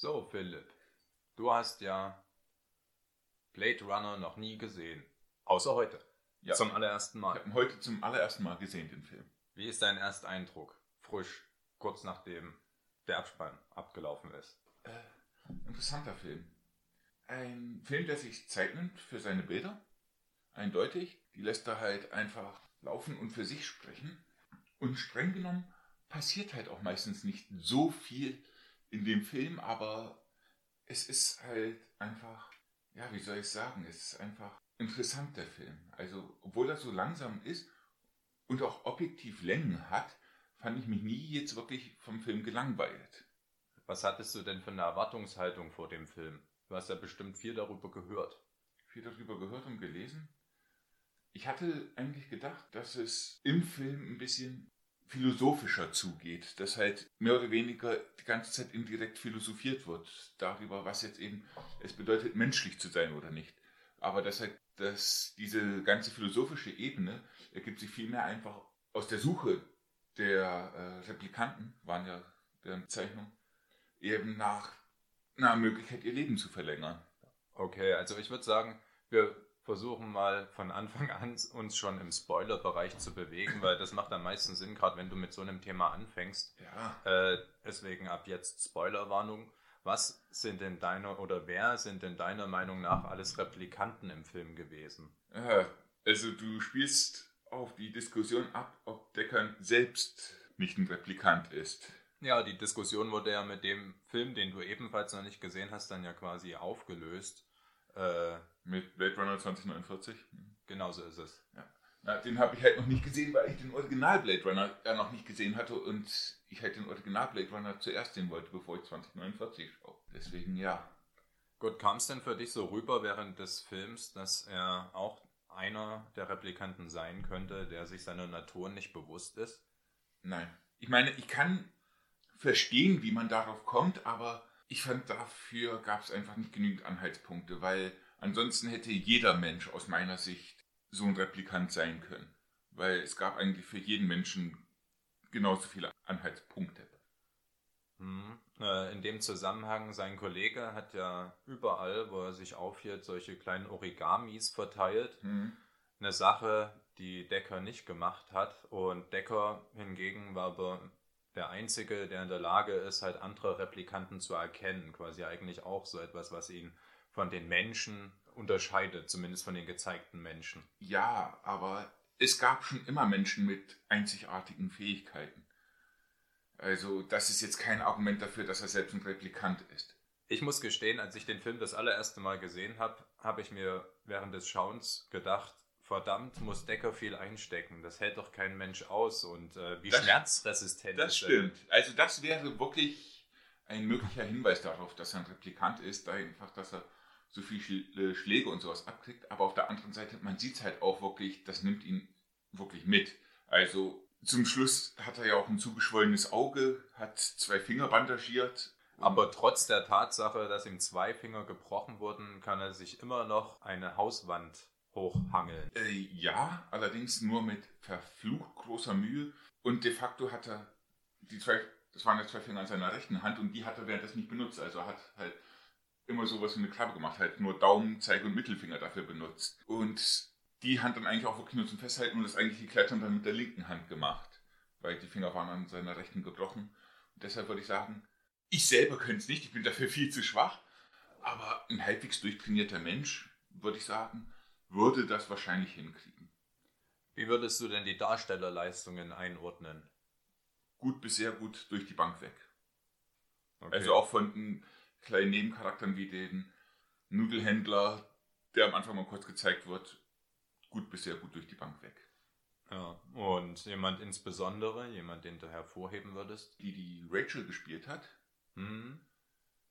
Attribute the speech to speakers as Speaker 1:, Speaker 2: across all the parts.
Speaker 1: So, Philipp, du hast ja Blade Runner noch nie gesehen. Außer heute.
Speaker 2: Ja.
Speaker 1: Zum allerersten
Speaker 2: Ich
Speaker 1: Mal.
Speaker 2: habe ihn heute zum allerersten Mal gesehen, den Film.
Speaker 1: Wie ist dein Ersteindruck? Frisch, kurz nachdem der Abspann abgelaufen ist.
Speaker 2: Äh, interessanter Film. Ein Film, der sich Zeit nimmt für seine Bilder. Eindeutig. Die lässt er halt einfach laufen und für sich sprechen. Und streng genommen passiert halt auch meistens nicht so viel in dem Film, aber es ist halt einfach, ja, wie soll ich sagen, es ist einfach interessant, der Film. Also, obwohl er so langsam ist und auch objektiv Längen hat, fand ich mich nie jetzt wirklich vom Film gelangweilt.
Speaker 1: Was hattest du denn für eine Erwartungshaltung vor dem Film? Du hast ja bestimmt viel darüber gehört.
Speaker 2: viel darüber gehört und gelesen. Ich hatte eigentlich gedacht, dass es im Film ein bisschen philosophischer zugeht, dass halt mehr oder weniger die ganze Zeit indirekt philosophiert wird darüber, was jetzt eben es bedeutet, menschlich zu sein oder nicht. Aber dass halt dass diese ganze philosophische Ebene ergibt sich vielmehr einfach aus der Suche der äh, Replikanten, waren ja deren Bezeichnung, eben nach einer Möglichkeit, ihr Leben zu verlängern.
Speaker 1: Okay, also ich würde sagen, wir versuchen mal von Anfang an uns schon im Spoiler-Bereich zu bewegen, weil das macht am meisten Sinn, gerade wenn du mit so einem Thema anfängst.
Speaker 2: Ja,
Speaker 1: Äh, deswegen ab jetzt Spoilerwarnung. Was sind denn deiner oder wer sind denn deiner Meinung nach alles Replikanten im Film gewesen?
Speaker 2: Äh, also du spielst auf die Diskussion ab, ob Deckern selbst nicht ein Replikant ist.
Speaker 1: Ja, die Diskussion wurde ja mit dem Film, den du ebenfalls noch nicht gesehen hast, dann ja quasi aufgelöst. Äh,
Speaker 2: Mit Blade Runner 2049.
Speaker 1: genauso ist es.
Speaker 2: Na, den habe ich halt noch nicht gesehen, weil ich den Original Blade Runner ja noch nicht gesehen hatte und ich halt den Original Blade Runner zuerst sehen wollte, bevor ich 2049 schaue. Deswegen ja.
Speaker 1: Gut, kam es denn für dich so rüber während des Films, dass er auch einer der Replikanten sein könnte, der sich seiner Natur nicht bewusst ist?
Speaker 2: Nein. Ich meine, ich kann verstehen, wie man darauf kommt, aber ich fand, dafür gab es einfach nicht genügend Anhaltspunkte, weil ansonsten hätte jeder Mensch aus meiner Sicht so ein Replikant sein können. Weil es gab eigentlich für jeden Menschen genauso viele Anhaltspunkte.
Speaker 1: Hm. Äh, in dem Zusammenhang, sein Kollege hat ja überall, wo er sich aufhielt, solche kleinen Origamis verteilt.
Speaker 2: Hm.
Speaker 1: Eine Sache, die Decker nicht gemacht hat. Und Decker hingegen war aber der Einzige, der in der Lage ist, halt andere Replikanten zu erkennen. Quasi eigentlich auch so etwas, was ihn von den Menschen unterscheidet, zumindest von den gezeigten Menschen.
Speaker 2: Ja, aber es gab schon immer Menschen mit einzigartigen Fähigkeiten. Also das ist jetzt kein Argument dafür, dass er selbst ein Replikant ist.
Speaker 1: Ich muss gestehen, als ich den Film das allererste Mal gesehen habe, habe ich mir während des Schauens gedacht, verdammt, muss Decker viel einstecken. Das hält doch kein Mensch aus. Und äh, wie
Speaker 2: Das-
Speaker 1: schmerzresistent
Speaker 2: Das
Speaker 1: ist er
Speaker 2: stimmt. Also das wäre wirklich ein möglicher Hinweis darauf, dass er ein Replikant ist, da einfach, dass er so viel Schl- äh, Schläge und sowas abkriegt. Aber auf der anderen Seite, man sieht es halt auch wirklich, das nimmt ihn wirklich mit. Also zum Schluss hat er ja auch ein zugeschwollenes Auge, hat zwei Finger bandagiert.
Speaker 1: Aber trotz der Tatsache, dass ihm zwei Finger gebrochen wurden, kann er sich immer noch eine Hauswand hochhangeln.
Speaker 2: Äh, ja, allerdings nur mit verflucht großer Mühe. Und de facto hat er die zwei, das waren ja zwei Finger an seiner rechten Hand und die hat er währenddessen nicht benutzt. Also hat halt immer sowas wie eine Klappe gemacht, halt nur Daumen, Zeige und Mittelfinger dafür benutzt. Und die Hand dann eigentlich auch wirklich nur zum Festhalten und das eigentliche Klettern dann mit der linken Hand gemacht. Weil die Finger waren an seiner rechten gebrochen. Und deshalb würde ich sagen, ich selber könnte es nicht, ich bin dafür viel zu schwach. Aber ein halbwegs durchtrainierter Mensch, würde ich sagen, würde das wahrscheinlich hinkriegen.
Speaker 1: Wie würdest du denn die Darstellerleistungen einordnen?
Speaker 2: Gut bis sehr gut durch die Bank weg.
Speaker 1: Okay.
Speaker 2: Also auch von kleinen Nebencharakteren wie den Nudelhändler, der am Anfang mal kurz gezeigt wird, gut bis sehr gut durch die Bank weg.
Speaker 1: Ja. Und jemand insbesondere, jemand, den du hervorheben würdest?
Speaker 2: Die, die Rachel gespielt hat,
Speaker 1: Hm?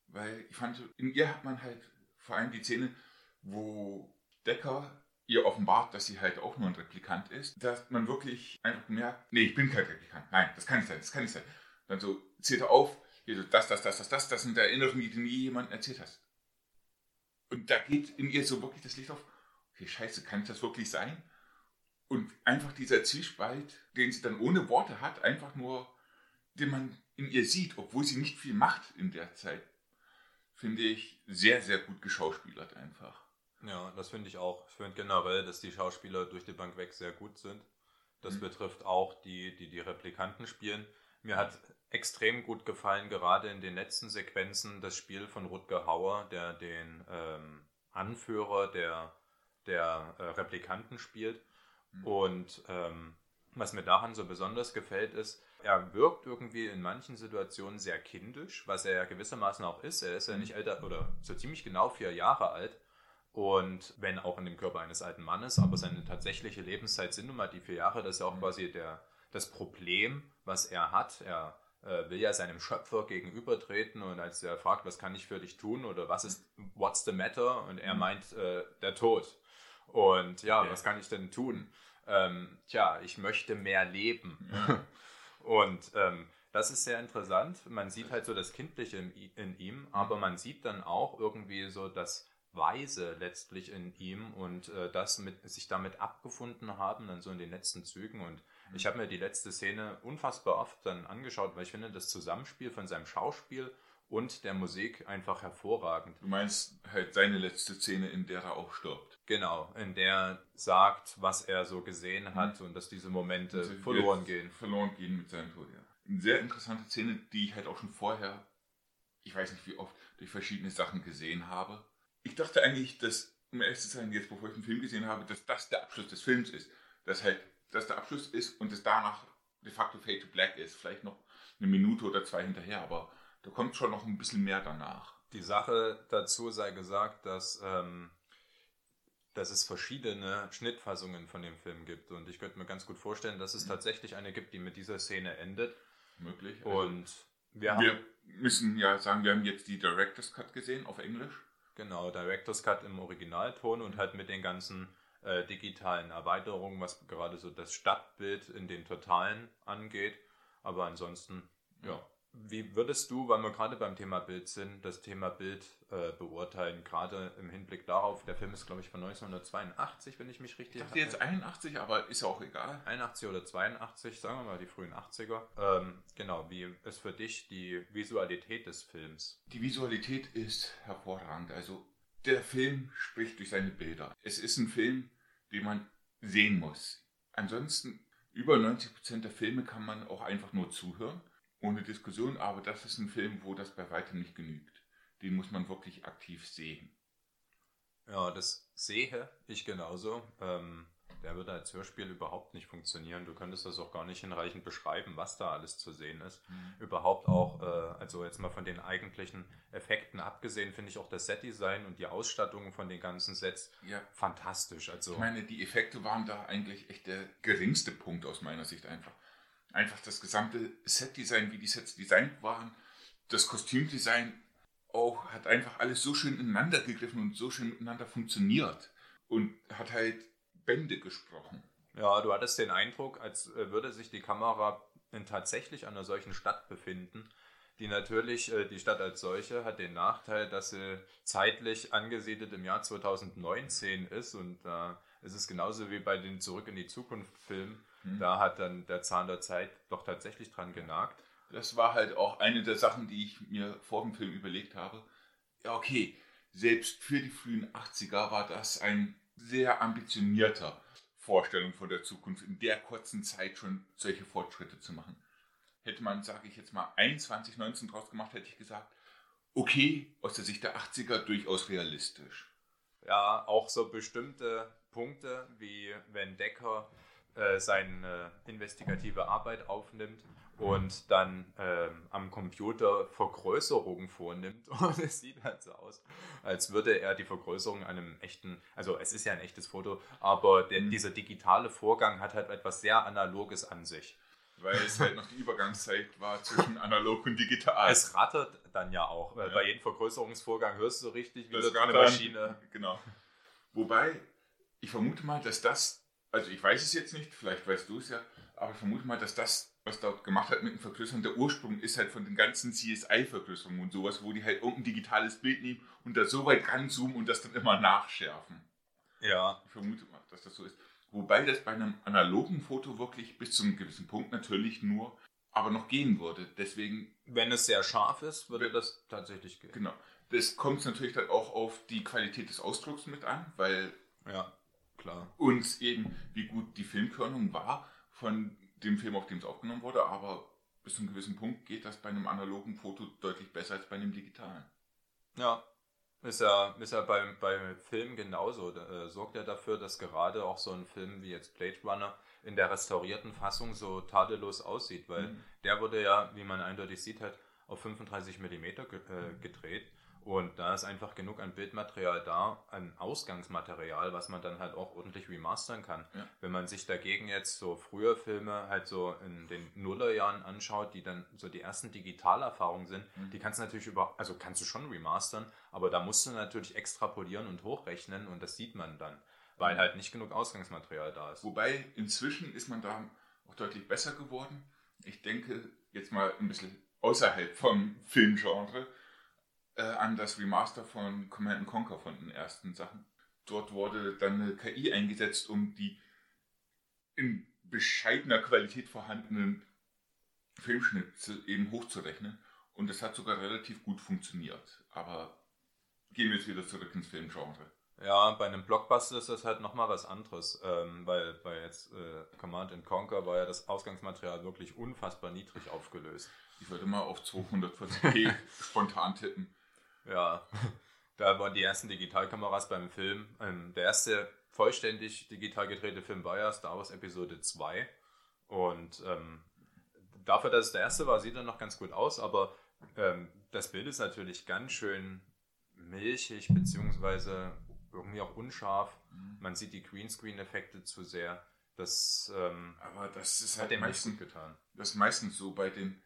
Speaker 2: weil ich fand, in ihr hat man halt vor allem die Szene, wo Decker ihr offenbart, dass sie halt auch nur ein Replikant ist, dass man wirklich einfach merkt, nee, ich bin kein Replikant, nein, das kann nicht sein, das kann nicht sein. Dann so zählt er auf, hier so das, das, das, das, das, das sind Erinnerungen, die du nie jemandem erzählt hast. Und da geht in ihr so wirklich das Licht auf, okay, scheiße, kann das wirklich sein? Und einfach dieser Zwiespalt, den sie dann ohne Worte hat, einfach nur, den man in ihr sieht, obwohl sie nicht viel macht in der Zeit, finde ich, sehr, sehr gut geschauspielert einfach.
Speaker 1: Ja, das finde ich auch. Ich finde generell, dass die Schauspieler durch die Bank weg sehr gut sind. Das mhm. betrifft auch die, die die Replikanten spielen. Mir hat extrem gut gefallen, gerade in den letzten Sequenzen, das Spiel von Rutger Hauer, der den ähm, Anführer der, der äh, Replikanten spielt. Mhm. Und ähm, was mir daran so besonders gefällt, ist, er wirkt irgendwie in manchen Situationen sehr kindisch, was er ja gewissermaßen auch ist. Er ist ja mhm. nicht älter oder so ziemlich genau vier Jahre alt. Und wenn auch in dem Körper eines alten Mannes, aber seine tatsächliche Lebenszeit sind nun mal die vier Jahre, das ist ja auch mhm. quasi der, das Problem, was er hat. Er äh, will ja seinem Schöpfer gegenübertreten und als er fragt, was kann ich für dich tun oder was ist, what's the matter? Und er mhm. meint, äh, der Tod. Und ja, okay. was kann ich denn tun? Ähm, tja, ich möchte mehr leben. Ja. und ähm, das ist sehr interessant. Man sieht halt so das Kindliche in, in ihm, aber man sieht dann auch irgendwie so das Weise letztlich in ihm und äh, das mit sich damit abgefunden haben, dann so in den letzten Zügen. Und ich habe mir die letzte Szene unfassbar oft dann angeschaut, weil ich finde das Zusammenspiel von seinem Schauspiel und der Musik einfach hervorragend.
Speaker 2: Du meinst halt seine letzte Szene, in der er auch stirbt.
Speaker 1: Genau, in der er sagt, was er so gesehen mhm. hat mhm. und dass diese Momente also verloren gehen.
Speaker 2: Verloren gehen mit seinem Tod, ja. Eine sehr interessante Szene, die ich halt auch schon vorher, ich weiß nicht wie oft, durch verschiedene Sachen gesehen habe. Ich dachte eigentlich, dass, um ehrlich zu sein, jetzt bevor ich den Film gesehen habe, dass das der Abschluss des Films ist. Dass halt das der Abschluss ist und es danach de facto Fade to Black ist. Vielleicht noch eine Minute oder zwei hinterher, aber da kommt schon noch ein bisschen mehr danach.
Speaker 1: Die Sache dazu sei gesagt, dass, ähm, dass es verschiedene Schnittfassungen von dem Film gibt. Und ich könnte mir ganz gut vorstellen, dass es mhm. tatsächlich eine gibt, die mit dieser Szene endet.
Speaker 2: Möglich.
Speaker 1: Also und
Speaker 2: wir, wir müssen ja sagen, wir haben jetzt die Director's Cut gesehen auf Englisch.
Speaker 1: Genau, Director's Cut im Originalton und halt mit den ganzen äh, digitalen Erweiterungen, was gerade so das Stadtbild in den Totalen angeht. Aber ansonsten, ja, wie würdest du, weil wir gerade beim Thema Bild sind, das Thema Bild äh, beurteilen, gerade im Hinblick darauf, der Film ist, glaube ich, von 1982, wenn ich mich richtig
Speaker 2: erinnere. Ich dachte jetzt 81, aber ist auch egal.
Speaker 1: 81 oder 82, sagen wir mal die frühen 80er. Ähm, genau, wie ist für dich die Visualität des Films?
Speaker 2: Die Visualität ist hervorragend. Also der Film spricht durch seine Bilder. Es ist ein Film, den man sehen muss. Ansonsten, über 90% der Filme kann man auch einfach nur zuhören ohne Diskussion, aber das ist ein Film, wo das bei weitem nicht genügt. Den muss man wirklich aktiv sehen.
Speaker 1: Ja, das sehe ich genauso. Ähm, der würde als Hörspiel überhaupt nicht funktionieren. Du könntest das auch gar nicht hinreichend beschreiben, was da alles zu sehen ist. Mhm. Überhaupt auch, äh, also jetzt mal von den eigentlichen Effekten abgesehen, finde ich auch das Setdesign und die Ausstattung von den ganzen Sets ja. fantastisch. Also,
Speaker 2: ich meine, die Effekte waren da eigentlich echt der geringste Punkt aus meiner Sicht einfach einfach das gesamte Set-Design, wie die Sets designt waren, das Kostümdesign auch, hat einfach alles so schön ineinander gegriffen und so schön miteinander funktioniert und hat halt Bände gesprochen.
Speaker 1: Ja, du hattest den Eindruck, als äh, würde sich die Kamera in tatsächlich einer solchen Stadt befinden, die natürlich, äh, die Stadt als solche, hat den Nachteil, dass sie zeitlich angesiedelt im Jahr 2019 ist und da ist es genauso wie bei den Zurück in die Zukunft Filmen, hm. Da hat dann der Zahn der Zeit doch tatsächlich dran genagt.
Speaker 2: Das war halt auch eine der Sachen, die ich mir vor dem Film überlegt habe. Ja, okay, selbst für die frühen 80er war das ein sehr ambitionierter Vorstellung von der Zukunft, in der kurzen Zeit schon solche Fortschritte zu machen. Hätte man, sage ich jetzt mal, 21, 19 draus gemacht, hätte ich gesagt, okay, aus der Sicht der 80er durchaus realistisch.
Speaker 1: Ja, auch so bestimmte Punkte, wie wenn Decker äh, seine investigative Arbeit aufnimmt und dann ähm, am Computer Vergrößerungen vornimmt. Und es sieht halt so aus, als würde er die Vergrößerung einem echten, also es ist ja ein echtes Foto, aber der, mhm. dieser digitale Vorgang hat halt etwas sehr Analoges an sich.
Speaker 2: Weil es halt noch die Übergangszeit war zwischen analog und digital.
Speaker 1: Es rattert dann ja auch. Ja. Bei jedem Vergrößerungsvorgang hörst du so richtig,
Speaker 2: wie das eine Maschine. Genau. Wobei, ich vermute mal, dass das also ich weiß es jetzt nicht, vielleicht weißt du es ja, aber ich vermute mal, dass das, was dort gemacht hat mit dem Vergrößern, der Ursprung ist halt von den ganzen CSI-Vergrößerungen und sowas, wo die halt irgendein digitales Bild nehmen und da so weit ranzoomen und das dann immer nachschärfen.
Speaker 1: Ja.
Speaker 2: Ich vermute mal, dass das so ist. Wobei das bei einem analogen Foto wirklich bis zu einem gewissen Punkt natürlich nur aber noch gehen würde. Deswegen.
Speaker 1: Wenn es sehr scharf ist, würde das tatsächlich gehen.
Speaker 2: Genau. Das kommt natürlich dann auch auf die Qualität des Ausdrucks mit an, weil
Speaker 1: ja, klar.
Speaker 2: uns eben, wie gut die Filmkörnung war von dem Film, auf dem es aufgenommen wurde, aber bis zu einem gewissen Punkt geht das bei einem analogen Foto deutlich besser als bei einem digitalen.
Speaker 1: Ja, ist ja, ist ja beim, beim Film genauso. Da, sorgt er dafür, dass gerade auch so ein Film wie jetzt Blade Runner in der restaurierten Fassung so tadellos aussieht, weil mhm. der wurde ja, wie man eindeutig sieht, halt auf 35 mm ge äh, gedreht und da ist einfach genug an Bildmaterial da, an Ausgangsmaterial, was man dann halt auch ordentlich remastern kann. Ja. Wenn man sich dagegen jetzt so frühe Filme halt so in den Nullerjahren anschaut, die dann so die ersten Digitalerfahrungen sind, mhm. die kannst du natürlich über, also kannst du schon remastern, aber da musst du natürlich extrapolieren und hochrechnen und das sieht man dann, weil mhm. halt nicht genug Ausgangsmaterial da ist.
Speaker 2: Wobei inzwischen ist man da auch deutlich besser geworden. Ich denke jetzt mal ein bisschen außerhalb vom Filmgenre äh, an das Remaster von Command Conquer von den ersten Sachen. Dort wurde dann eine KI eingesetzt, um die in bescheidener Qualität vorhandenen Filmschnitte eben hochzurechnen. Und es hat sogar relativ gut funktioniert. Aber gehen wir jetzt wieder zurück ins Filmgenre.
Speaker 1: Ja, bei einem Blockbuster ist das halt nochmal was anderes, ähm, weil bei jetzt äh, Command Conquer war ja das Ausgangsmaterial wirklich unfassbar niedrig aufgelöst.
Speaker 2: Ich würde mal auf 240p spontan tippen.
Speaker 1: Ja, da waren die ersten Digitalkameras beim Film. Ähm, der erste vollständig digital gedrehte Film war ja Star Wars Episode 2. Und ähm, dafür, dass es der erste war, sieht er noch ganz gut aus, aber ähm, das Bild ist natürlich ganz schön milchig, beziehungsweise irgendwie auch unscharf. Mhm. Man sieht die Greenscreen-Effekte zu sehr. Das, ähm,
Speaker 2: aber das ist halt meistens, getan. Das ist meistens so bei den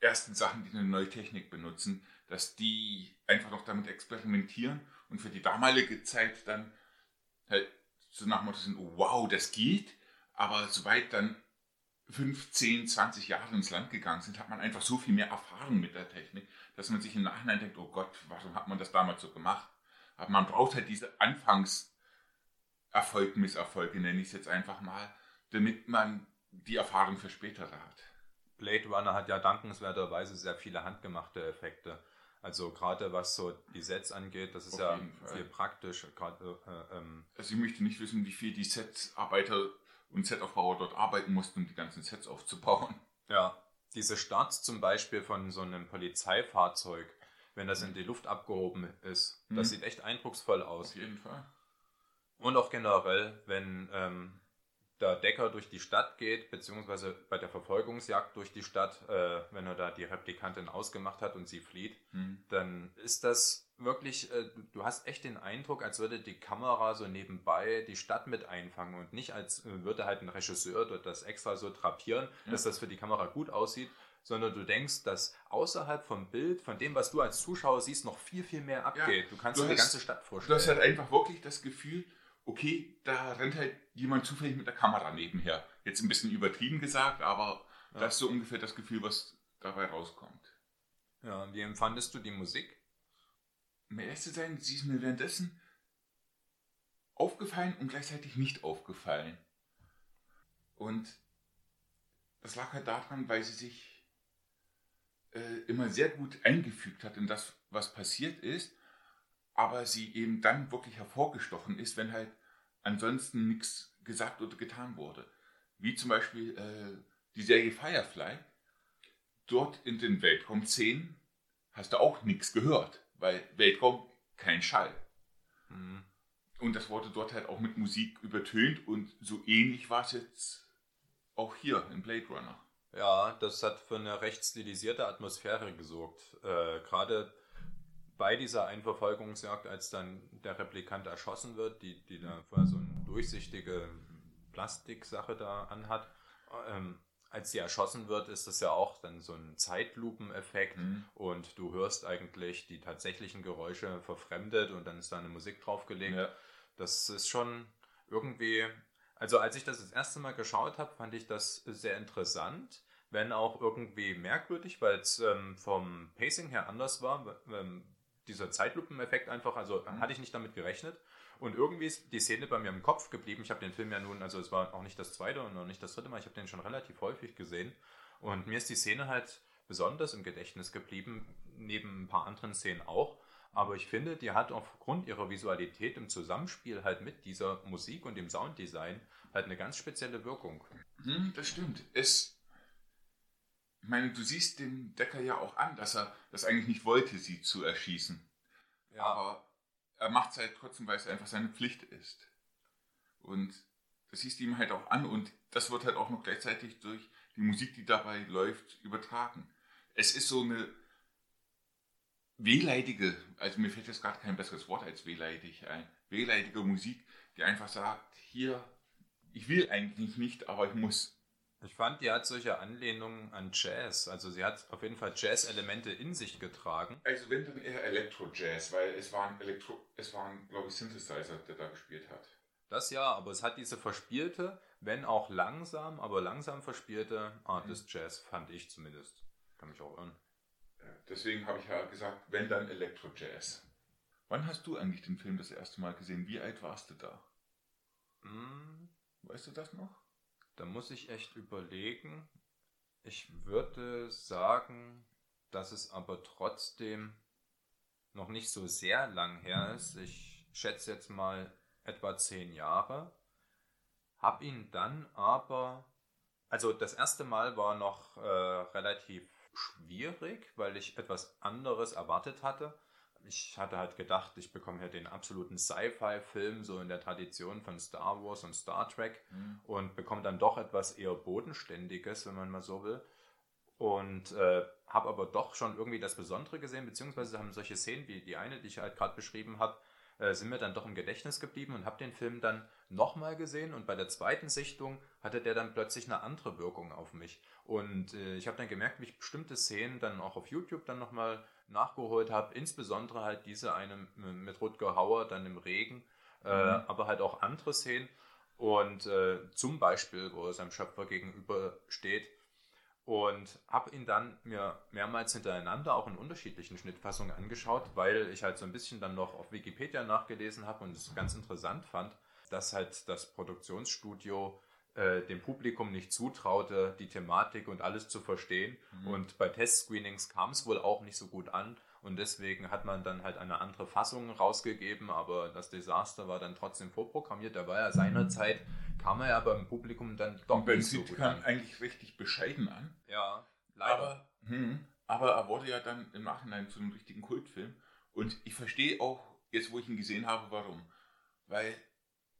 Speaker 2: ersten Sachen, die eine neue Technik benutzen, dass die einfach noch damit experimentieren und für die damalige Zeit dann halt so nach Motto sind, oh, wow, das geht, aber sobald dann 15, 20 Jahre ins Land gegangen sind, hat man einfach so viel mehr Erfahrung mit der Technik, dass man sich im Nachhinein denkt, oh Gott, warum hat man das damals so gemacht? Aber man braucht halt diese Anfangserfolg, Misserfolge, nenne ich es jetzt einfach mal, damit man die Erfahrung für später hat.
Speaker 1: Blade Runner hat ja dankenswerterweise sehr viele handgemachte Effekte. Also gerade was so die Sets angeht, das ist Auf ja viel praktisch. Grade,
Speaker 2: äh, ähm also ich möchte nicht wissen, wie viel die Setarbeiter und Setaufbauer dort arbeiten mussten, um die ganzen Sets aufzubauen.
Speaker 1: Ja, diese Starts zum Beispiel von so einem Polizeifahrzeug, wenn das in die Luft abgehoben ist, mhm. das sieht echt eindrucksvoll aus.
Speaker 2: Auf jeden Fall.
Speaker 1: Und auch generell, wenn ähm, der Decker durch die Stadt geht, beziehungsweise bei der Verfolgungsjagd durch die Stadt, äh, wenn er da die Replikantin ausgemacht hat und sie flieht, mhm. dann ist das wirklich, äh, du hast echt den Eindruck, als würde die Kamera so nebenbei die Stadt mit einfangen und nicht als äh, würde halt ein Regisseur dort das extra so drapieren, ja. dass das für die Kamera gut aussieht, sondern du denkst, dass außerhalb vom Bild, von dem, was du als Zuschauer siehst, noch viel, viel mehr abgeht. Ja, du kannst du dir die ganze Stadt vorstellen.
Speaker 2: Du hast halt einfach wirklich das Gefühl, okay, da rennt halt jemand zufällig mit der Kamera nebenher. Jetzt ein bisschen übertrieben gesagt, aber ja. das ist so ungefähr das Gefühl, was dabei rauskommt.
Speaker 1: Ja, wie empfandest du die Musik?
Speaker 2: Um ehrlich zu sein, sie ist mir währenddessen aufgefallen und gleichzeitig nicht aufgefallen. Und das lag halt daran, weil sie sich äh, immer sehr gut eingefügt hat in das, was passiert ist aber sie eben dann wirklich hervorgestochen ist, wenn halt ansonsten nichts gesagt oder getan wurde. Wie zum Beispiel äh, die Serie Firefly. Dort in den Weltraumszenen hast du auch nichts gehört, weil Weltraum kein Schall. Mhm. Und das wurde dort halt auch mit Musik übertönt und so ähnlich war es jetzt auch hier in Blade Runner.
Speaker 1: Ja, das hat für eine recht stilisierte Atmosphäre gesorgt. Äh, Gerade bei dieser Einverfolgungsjagd, als dann der Replikant erschossen wird, die, die da vorher so eine durchsichtige Plastiksache da anhat, ähm, als sie erschossen wird, ist das ja auch dann so ein Zeitlupeneffekt mhm. und du hörst eigentlich die tatsächlichen Geräusche verfremdet und dann ist da eine Musik draufgelegt. Ja. Das ist schon irgendwie, also als ich das das erste Mal geschaut habe, fand ich das sehr interessant, wenn auch irgendwie merkwürdig, weil es ähm, vom Pacing her anders war. Ähm, dieser Zeitlupeneffekt einfach, also mhm. hatte ich nicht damit gerechnet. Und irgendwie ist die Szene bei mir im Kopf geblieben. Ich habe den Film ja nun, also es war auch nicht das zweite und auch nicht das dritte Mal, ich habe den schon relativ häufig gesehen. Und mir ist die Szene halt besonders im Gedächtnis geblieben, neben ein paar anderen Szenen auch. Aber ich finde, die hat aufgrund ihrer Visualität im Zusammenspiel halt mit dieser Musik und dem Sounddesign halt eine ganz spezielle Wirkung.
Speaker 2: Hm, das stimmt. Es, ich meine, du siehst den Decker ja auch an, dass er das eigentlich nicht wollte, sie zu erschießen. Ja. Aber er macht es halt trotzdem, weil es einfach seine Pflicht ist. Und das siehst du ihm halt auch an und das wird halt auch noch gleichzeitig durch die Musik, die dabei läuft, übertragen. Es ist so eine wehleidige, also mir fällt jetzt gerade kein besseres Wort als wehleidig ein, wehleidige Musik, die einfach sagt, hier, ich will eigentlich nicht, aber ich muss.
Speaker 1: Ich fand, die hat solche Anlehnungen an Jazz. Also sie hat auf jeden Fall Jazz-Elemente in sich getragen.
Speaker 2: Also wenn dann eher Elektro-Jazz, weil es waren Elektro, es waren, glaube ich, Synthesizer, der da gespielt hat.
Speaker 1: Das ja, aber es hat diese verspielte, wenn auch langsam, aber langsam verspielte Art des Jazz, fand ich zumindest. Kann mich auch irren.
Speaker 2: Deswegen habe ich ja gesagt, wenn dann Elektro-Jazz. Wann hast du eigentlich den Film das erste Mal gesehen? Wie alt warst du da?
Speaker 1: Hm,
Speaker 2: Weißt du das noch?
Speaker 1: Da muss ich echt überlegen. Ich würde sagen, dass es aber trotzdem noch nicht so sehr lang her ist. Ich schätze jetzt mal etwa zehn Jahre. Hab ihn dann aber, also das erste Mal war noch äh, relativ schwierig, weil ich etwas anderes erwartet hatte. Ich hatte halt gedacht, ich bekomme hier den absoluten Sci-Fi-Film, so in der Tradition von Star Wars und Star Trek, mhm. und bekomme dann doch etwas eher Bodenständiges, wenn man mal so will. Und äh, habe aber doch schon irgendwie das Besondere gesehen, beziehungsweise haben solche Szenen wie die eine, die ich halt gerade beschrieben habe, äh, sind mir dann doch im Gedächtnis geblieben und habe den Film dann nochmal gesehen und bei der zweiten Sichtung hatte der dann plötzlich eine andere Wirkung auf mich. Und äh, ich habe dann gemerkt, wie ich bestimmte Szenen dann auch auf YouTube dann nochmal nachgeholt habe, insbesondere halt diese eine mit Rutger Hauer dann im Regen, äh, mhm. aber halt auch andere Szenen. Und äh, zum Beispiel, wo er seinem Schöpfer gegenüber steht, und habe ihn dann mir mehrmals hintereinander auch in unterschiedlichen Schnittfassungen angeschaut, weil ich halt so ein bisschen dann noch auf Wikipedia nachgelesen habe und es ganz interessant fand, dass halt das Produktionsstudio äh, dem Publikum nicht zutraute, die Thematik und alles zu verstehen. Mhm. Und bei Testscreenings kam es wohl auch nicht so gut an. Und deswegen hat man dann halt eine andere Fassung rausgegeben, aber das Desaster war dann trotzdem vorprogrammiert. Da war ja seinerzeit, kam er ja beim Publikum dann
Speaker 2: doch Und nicht so gut kam an. eigentlich richtig bescheiden an.
Speaker 1: Ja,
Speaker 2: leider. Aber, hm, aber er wurde ja dann im Nachhinein zu einem richtigen Kultfilm. Und ich verstehe auch, jetzt wo ich ihn gesehen habe, warum. Weil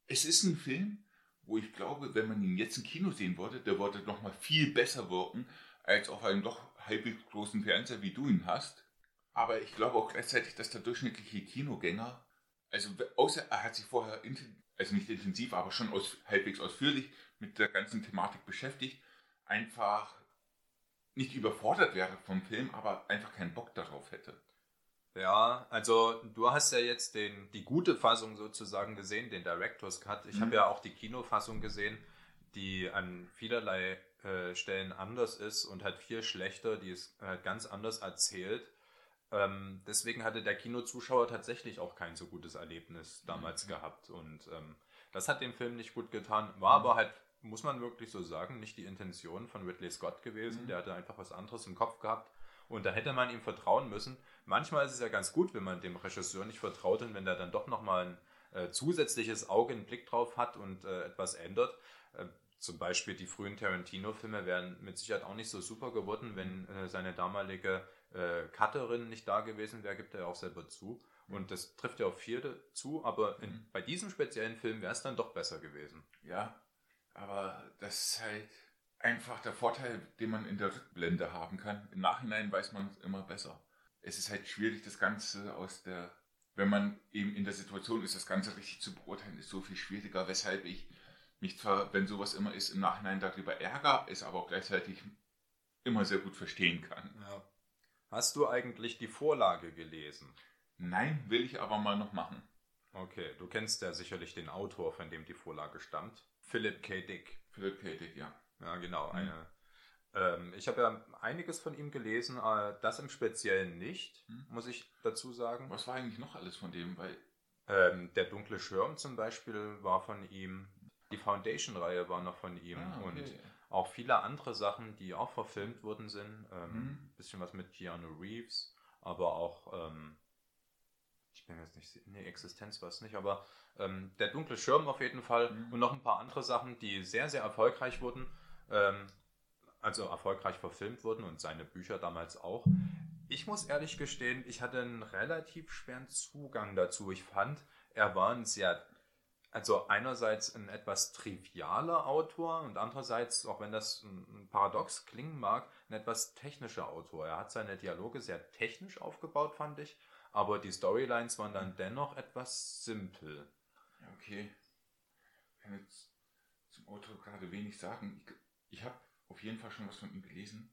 Speaker 2: es ist ein Film, wo ich glaube, wenn man ihn jetzt im Kino sehen würde, der würde noch mal viel besser wirken, als auf einem doch halbwegs großen Fernseher, wie du ihn hast. Aber ich glaube auch gleichzeitig, dass der durchschnittliche Kinogänger, also außer er hat sich vorher, also nicht intensiv, aber schon aus, halbwegs ausführlich mit der ganzen Thematik beschäftigt, einfach nicht überfordert wäre vom Film, aber einfach keinen Bock darauf hätte.
Speaker 1: Ja, also du hast ja jetzt den, die gute Fassung sozusagen gesehen, den Director's Cut. Ich mhm. habe ja auch die Kinofassung gesehen, die an vielerlei äh, Stellen anders ist und halt viel schlechter, die ist halt ganz anders erzählt. Ähm, deswegen hatte der Kinozuschauer tatsächlich auch kein so gutes Erlebnis damals mhm. gehabt. Und ähm, das hat dem Film nicht gut getan. War mhm. aber halt, muss man wirklich so sagen, nicht die Intention von Ridley Scott gewesen. Mhm. Der hatte einfach was anderes im Kopf gehabt. Und da hätte man ihm vertrauen müssen. Manchmal ist es ja ganz gut, wenn man dem Regisseur nicht vertraut und wenn der dann doch nochmal ein äh, zusätzliches Auge, einen Blick drauf hat und äh, etwas ändert. Äh, zum Beispiel die frühen Tarantino-Filme wären mit Sicherheit auch nicht so super geworden, wenn äh, seine damalige äh, Cutterin nicht da gewesen wäre, gibt er ja auch selber zu. Und das trifft ja auf viele zu, aber in, mhm. bei diesem speziellen Film wäre es dann doch besser gewesen.
Speaker 2: Ja, aber das ist halt einfach der Vorteil, den man in der Rückblende haben kann. Im Nachhinein weiß man es immer besser. Es ist halt schwierig, das Ganze aus der, wenn man eben in der Situation ist, das Ganze richtig zu beurteilen, ist so viel schwieriger, weshalb ich mich zwar, wenn sowas immer ist, im Nachhinein darüber ärgere, es aber auch gleichzeitig immer sehr gut verstehen kann.
Speaker 1: Ja. Hast du eigentlich die Vorlage gelesen?
Speaker 2: Nein, will ich aber mal noch machen.
Speaker 1: Okay, du kennst ja sicherlich den Autor, von dem die Vorlage stammt. Philip K. Dick.
Speaker 2: Philip K. Dick, ja.
Speaker 1: Ja, genau. Mhm. Eine, ähm, ich habe ja einiges von ihm gelesen, äh, das im Speziellen nicht, mhm. muss ich dazu sagen.
Speaker 2: Was war eigentlich noch alles von dem? Weil
Speaker 1: ähm, der dunkle Schirm zum Beispiel war von ihm. Die Foundation-Reihe war noch von ihm. Ah, okay. Und auch viele andere Sachen, die auch verfilmt worden sind. Ähm,
Speaker 2: Mhm.
Speaker 1: Bisschen was mit Keanu Reeves, aber auch, ähm, ich bin jetzt nicht, nee, Existenz war es nicht, aber ähm, Der dunkle Schirm auf jeden Fall
Speaker 2: Mhm.
Speaker 1: und noch ein paar andere Sachen, die sehr, sehr erfolgreich wurden. Ähm, also erfolgreich verfilmt wurden und seine Bücher damals auch. Ich muss ehrlich gestehen, ich hatte einen relativ schweren Zugang dazu. Ich fand, er war ein sehr, also einerseits ein etwas trivialer Autor und andererseits, auch wenn das ein paradox klingen mag, ein etwas technischer Autor. Er hat seine Dialoge sehr technisch aufgebaut, fand ich, aber die Storylines waren dann dennoch etwas simpel.
Speaker 2: Okay. Ich kann jetzt zum Autor gerade wenig sagen. Ich, ich habe auf jeden Fall schon was von ihm gelesen.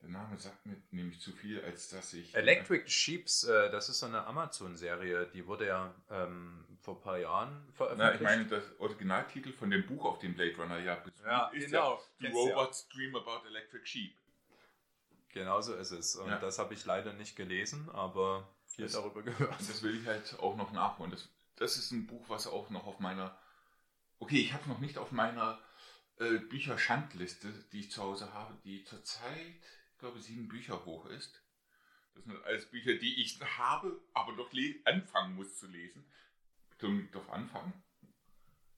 Speaker 2: Der Name sagt mir nämlich zu viel, als dass ich.
Speaker 1: Electric Sheeps, äh, das ist so eine Amazon-Serie, die wurde ja ähm, vor ein paar Jahren
Speaker 2: Na,
Speaker 1: veröffentlicht.
Speaker 2: ich meine, das Originaltitel von dem Buch, auf dem Blade Runner ja beruht,
Speaker 1: Ja,
Speaker 2: ist
Speaker 1: genau.
Speaker 2: ja The
Speaker 1: Kennst du ja.
Speaker 2: Robots Dream About Electric Sheep.
Speaker 1: Genau so ist es. Und
Speaker 2: Ja.
Speaker 1: das habe ich leider nicht gelesen, aber viel
Speaker 2: Das-
Speaker 1: darüber gehört.
Speaker 2: Das will ich halt auch noch nachholen. Das, das ist ein Buch, was auch noch auf meiner. Okay, ich habe noch nicht auf meiner äh, Bücherschandliste, die ich zu Hause habe, die zurzeit, ich glaube, sieben Bücher hoch ist. Das sind alles Bücher, die ich habe, aber noch le- anfangen muss zu lesen. Liegt auf Anfangen.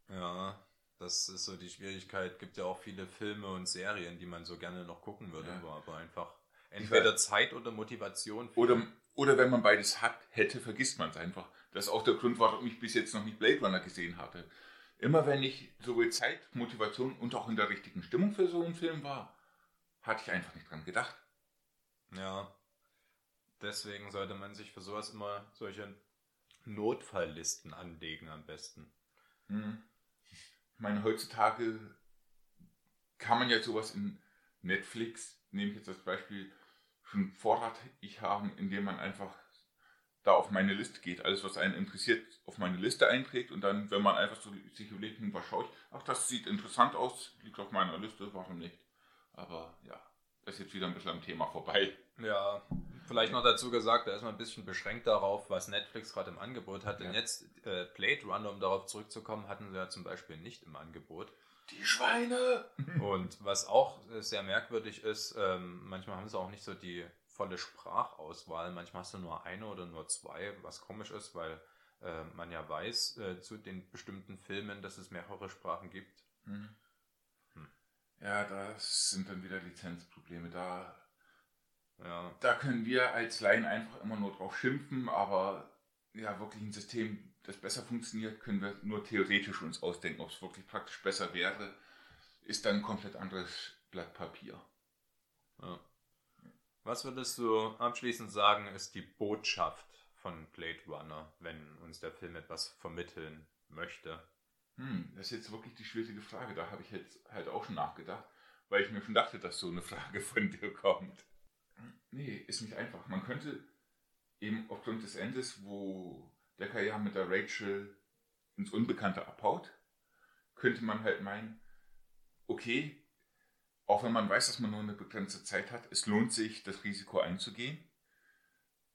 Speaker 1: Ja, das ist so die Schwierigkeit. Gibt ja auch viele Filme und Serien, die man so gerne noch gucken würde,
Speaker 2: Ja.
Speaker 1: aber einfach entweder Zeit oder Motivation.
Speaker 2: Oder, oder wenn man beides hat, hätte, vergisst man es einfach. Das ist auch der Grund, warum ich bis jetzt noch nicht Blade Runner gesehen hatte. Immer wenn ich sowohl Zeit, Motivation und auch in der richtigen Stimmung für so einen Film war, hatte ich einfach nicht dran gedacht.
Speaker 1: Ja. Deswegen sollte man sich für sowas immer solche Notfalllisten anlegen am besten.
Speaker 2: Hm. Ich meine, heutzutage kann man ja sowas in Netflix, nehme ich jetzt als Beispiel, schon vorratig haben, indem man einfach da auf meine Liste geht, alles was einen interessiert, auf meine Liste einträgt und dann, wenn man einfach so sich überlegt, hm, was schaue ich, ach, das sieht interessant aus, liegt auf meiner Liste, warum nicht? Aber ja, das ist jetzt wieder ein bisschen am Thema vorbei.
Speaker 1: Ja, vielleicht noch dazu gesagt, da ist man ein bisschen beschränkt darauf, was Netflix gerade im Angebot hat. Denn
Speaker 2: Ja.
Speaker 1: jetzt äh, Blade Runner, um darauf zurückzukommen, hatten sie ja zum Beispiel nicht im Angebot.
Speaker 2: Die Schweine!
Speaker 1: Und was auch äh, sehr merkwürdig ist, ähm, manchmal haben sie auch nicht so die volle Sprachauswahl. Manchmal hast du nur eine oder nur zwei, was komisch ist, weil äh, man ja weiß äh, zu den bestimmten Filmen, dass es mehrere Sprachen gibt.
Speaker 2: Hm.
Speaker 1: Hm.
Speaker 2: Ja, das sind dann wieder Lizenzprobleme. Da
Speaker 1: Ja,
Speaker 2: Da können wir als Laien einfach immer nur drauf schimpfen, aber ja, wirklich ein System, das besser funktioniert, können wir nur theoretisch uns ausdenken. Ob es wirklich praktisch besser wäre, ist dann ein komplett anderes Blatt Papier.
Speaker 1: ja. Was würdest du abschließend sagen, ist die Botschaft von Blade Runner, wenn uns der Film etwas vermitteln möchte?
Speaker 2: Hm, das ist jetzt wirklich die schwierige Frage. Da habe ich jetzt halt auch schon nachgedacht, weil ich mir schon dachte, dass so eine Frage von dir kommt. Nee, ist nicht einfach. Man könnte eben aufgrund des Endes, wo Decker ja mit der Rachel ins Unbekannte abhaut, könnte man halt meinen, okay, auch wenn man weiß, dass man nur eine begrenzte Zeit hat, es lohnt sich, das Risiko einzugehen.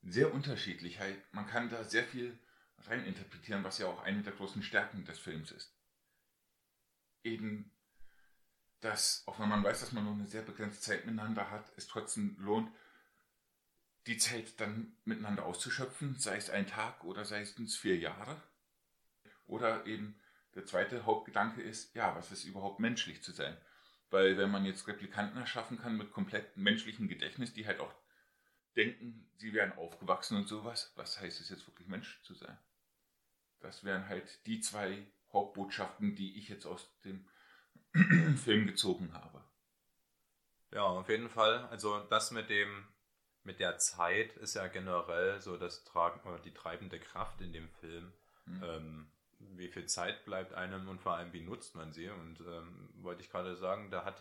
Speaker 2: Sehr unterschiedlich. Halt, man kann da sehr viel reininterpretieren, was ja auch eine der großen Stärken des Films ist. Eben, dass, auch wenn man weiß, dass man nur eine sehr begrenzte Zeit miteinander hat, es trotzdem lohnt, die Zeit dann miteinander auszuschöpfen, sei es ein Tag oder sei es vier Jahre. Oder eben der zweite Hauptgedanke ist, ja, was ist überhaupt menschlich zu sein? Weil wenn man jetzt Replikanten erschaffen kann mit komplett menschlichem Gedächtnis, die halt auch denken, sie wären aufgewachsen und sowas, was heißt es jetzt wirklich Mensch zu sein? Das wären halt die zwei Hauptbotschaften, die ich jetzt aus dem Film gezogen habe.
Speaker 1: Ja, auf jeden Fall. Also das mit dem mit der Zeit ist ja generell so das Tragen oder die treibende Kraft in dem Film.
Speaker 2: Hm.
Speaker 1: Ähm, wie viel Zeit bleibt einem und vor allem wie nutzt man sie? Und ähm, wollte ich gerade sagen, da hat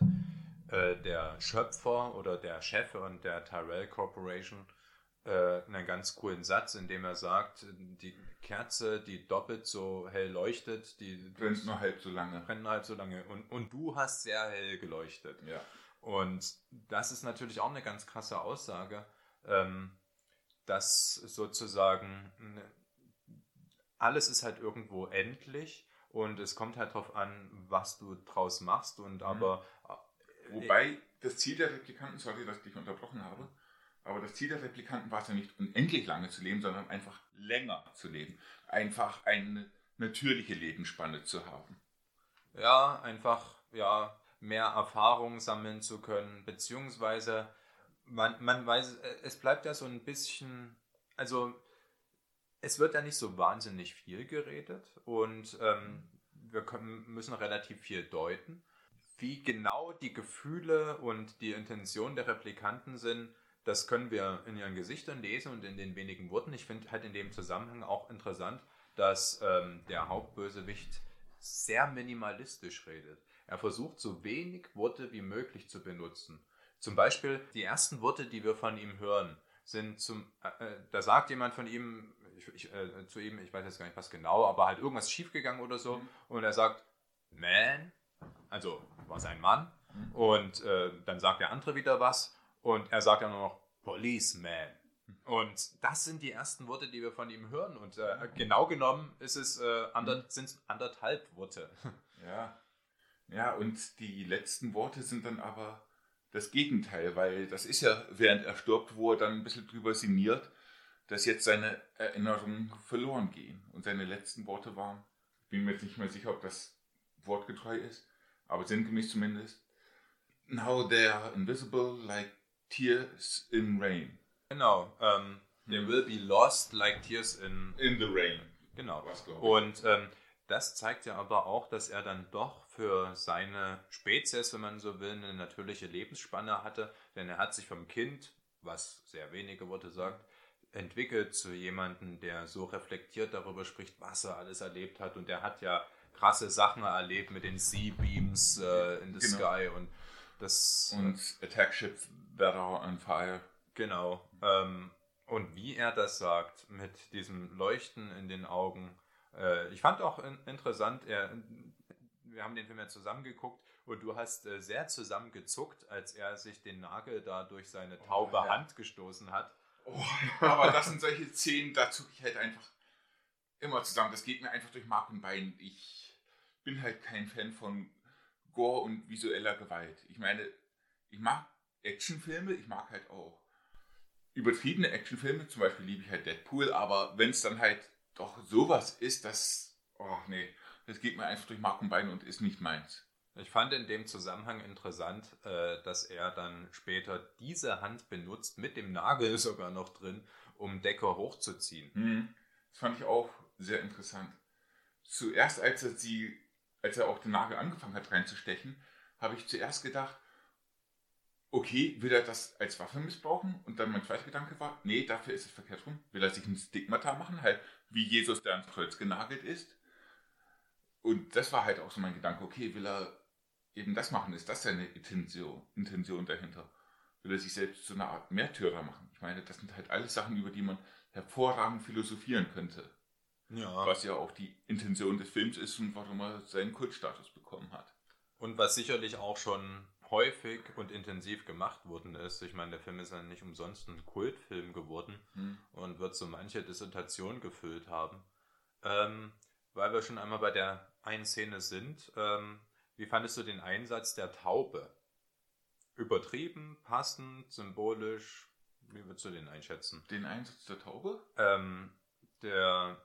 Speaker 1: äh, der Schöpfer oder der Chef und der Tyrell Corporation äh, einen ganz coolen Satz, in dem er sagt, die Kerze, die doppelt so hell leuchtet, die
Speaker 2: Brennt nur halb so lange.
Speaker 1: brennt halb so lange und, und du hast sehr hell geleuchtet.
Speaker 2: Ja.
Speaker 1: Und das ist natürlich auch eine ganz krasse Aussage, ähm, dass sozusagen ne, alles ist halt irgendwo endlich und es kommt halt darauf an, was du draus machst und mhm. aber...
Speaker 2: Äh, Wobei das Ziel der Replikanten, sorry, dass ich dich unterbrochen habe, aber das Ziel der Replikanten war es ja nicht unendlich lange zu leben, sondern einfach länger zu leben. Einfach eine natürliche Lebensspanne zu haben.
Speaker 1: Ja, einfach, ja, mehr Erfahrung sammeln zu können, beziehungsweise man, man weiß, es bleibt ja so ein bisschen, also es wird ja nicht so wahnsinnig viel geredet und ähm, wir können, müssen relativ viel deuten. Wie genau die Gefühle und die Intention der Replikanten sind, das können wir in ihren Gesichtern lesen und in den wenigen Worten. Ich finde halt in dem Zusammenhang auch interessant, dass ähm, der Hauptbösewicht sehr minimalistisch redet. Er versucht so wenig Worte wie möglich zu benutzen. Zum Beispiel die ersten Worte, die wir von ihm hören, sind zum, äh, äh, da sagt jemand von ihm, ich, ich, äh, zu ihm, ich weiß jetzt gar nicht was genau, aber halt irgendwas schiefgegangen oder so mhm. und er sagt, man, also war sein Mann mhm. und äh, dann sagt der andere wieder was und er sagt dann nur noch Policeman. Und das sind die ersten Worte, die wir von ihm hören. Und äh, genau genommen ist es, äh, ander, mhm. sind es anderthalb Worte.
Speaker 2: Ja. Ja, und die letzten Worte sind dann aber das Gegenteil, weil das ist ja, während er stirbt, wo er dann ein bisschen drüber sinniert, dass jetzt seine Erinnerungen verloren gehen. Und seine letzten Worte waren, ich bin mir jetzt nicht mehr sicher, ob das wortgetreu ist, aber sinngemäß zumindest, Now they are invisible like tears in rain.
Speaker 1: Genau, ähm, they will be lost like tears in...
Speaker 2: In the rain.
Speaker 1: Genau. Und ähm, das zeigt ja aber auch, dass er dann doch für seine Spezies, wenn man so will, eine natürliche Lebensspanne hatte. Denn er hat sich vom Kind, was sehr wenige Worte sagt, entwickelt zu jemandem, der so reflektiert darüber spricht, was er alles erlebt hat. Und er hat ja krasse Sachen erlebt mit den Sea-Beams äh, in the genau. Sky und das.
Speaker 2: Und Attack Ships that are on fire.
Speaker 1: Genau. Ähm, und wie er das sagt, mit diesem Leuchten in den Augen, äh, ich fand auch in, interessant, er, wir haben den Film ja zusammengeguckt und du hast äh, sehr zusammengezuckt, als er sich den Nagel da durch seine oh, taube oh, ja. Hand gestoßen hat.
Speaker 2: Oh, aber das sind solche Szenen, da zucke ich halt einfach immer zusammen. Das geht mir einfach durch Mark und Bein. Ich bin halt kein Fan von Gore und visueller Gewalt. Ich meine, ich mag Actionfilme, ich mag halt auch übertriebene Actionfilme, zum Beispiel liebe ich halt Deadpool, aber wenn es dann halt doch sowas ist, das, oh nee, das geht mir einfach durch Mark und Bein und ist nicht meins.
Speaker 1: Ich fand in dem Zusammenhang interessant, äh, dass er dann später diese Hand benutzt, mit dem Nagel sogar noch drin, um Decker hochzuziehen.
Speaker 2: Hm. Das fand ich auch sehr interessant. Zuerst, als er sie, als er auch den Nagel angefangen hat reinzustechen, habe ich zuerst gedacht, okay, will er das als Waffe missbrauchen? Und dann mein zweiter Gedanke war, nee, dafür ist es verkehrt rum. Will er sich ein Stigmata machen, halt wie Jesus, der ans Kreuz genagelt ist? Und das war halt auch so mein Gedanke, okay, will er eben das machen? Ist das seine Intention, Intention dahinter? Will er sich selbst zu einer Art Märtyrer machen? Ich meine, das sind halt alles Sachen, über die man hervorragend philosophieren könnte. Ja. Was ja auch die Intention des Films ist und warum er seinen Kultstatus bekommen hat.
Speaker 1: Und was sicherlich auch schon häufig und intensiv gemacht worden ist. Ich meine, der Film ist ja nicht umsonst ein Kultfilm geworden hm. und wird so manche Dissertation gefüllt haben. Ähm, weil wir schon einmal bei der einen Szene sind, ähm, wie fandest du den Einsatz der Taube? Übertrieben, passend, symbolisch? Wie würdest du den einschätzen?
Speaker 2: Den Einsatz der Taube?
Speaker 1: Ähm, der,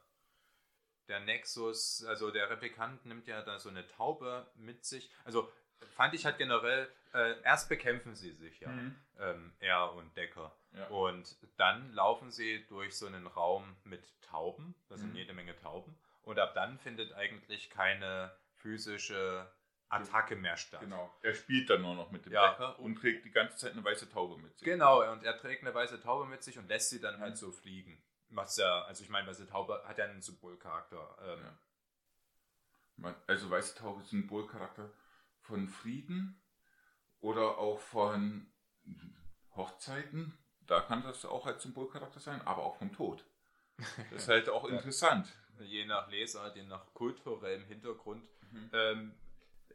Speaker 1: der Nexus, also der Replikant nimmt ja da so eine Taube mit sich. Also fand ich halt generell, äh, erst bekämpfen sie sich ja, mhm. ähm, er und Decker. Ja. Und dann laufen sie durch so einen Raum mit Tauben, da sind mhm. jede Menge Tauben. Und ab dann findet eigentlich keine physische Attacke mehr statt.
Speaker 2: Genau. Er spielt dann nur noch mit dem ja. Decker und trägt die ganze Zeit eine weiße Taube mit sich.
Speaker 1: Genau, und er trägt eine weiße Taube mit sich und lässt sie dann halt mhm. halt so fliegen. Was ja, also ich meine, weiße Taube hat ja einen Symbolcharakter. Ähm,
Speaker 2: ja. Also weiße Taube ist ein Symbolcharakter von Frieden oder auch von Hochzeiten. Da kann das auch als Symbolcharakter sein, aber auch vom Tod. Das ist halt auch interessant.
Speaker 1: Je nach Lesart, je nach kulturellem Hintergrund. Mhm. Ähm,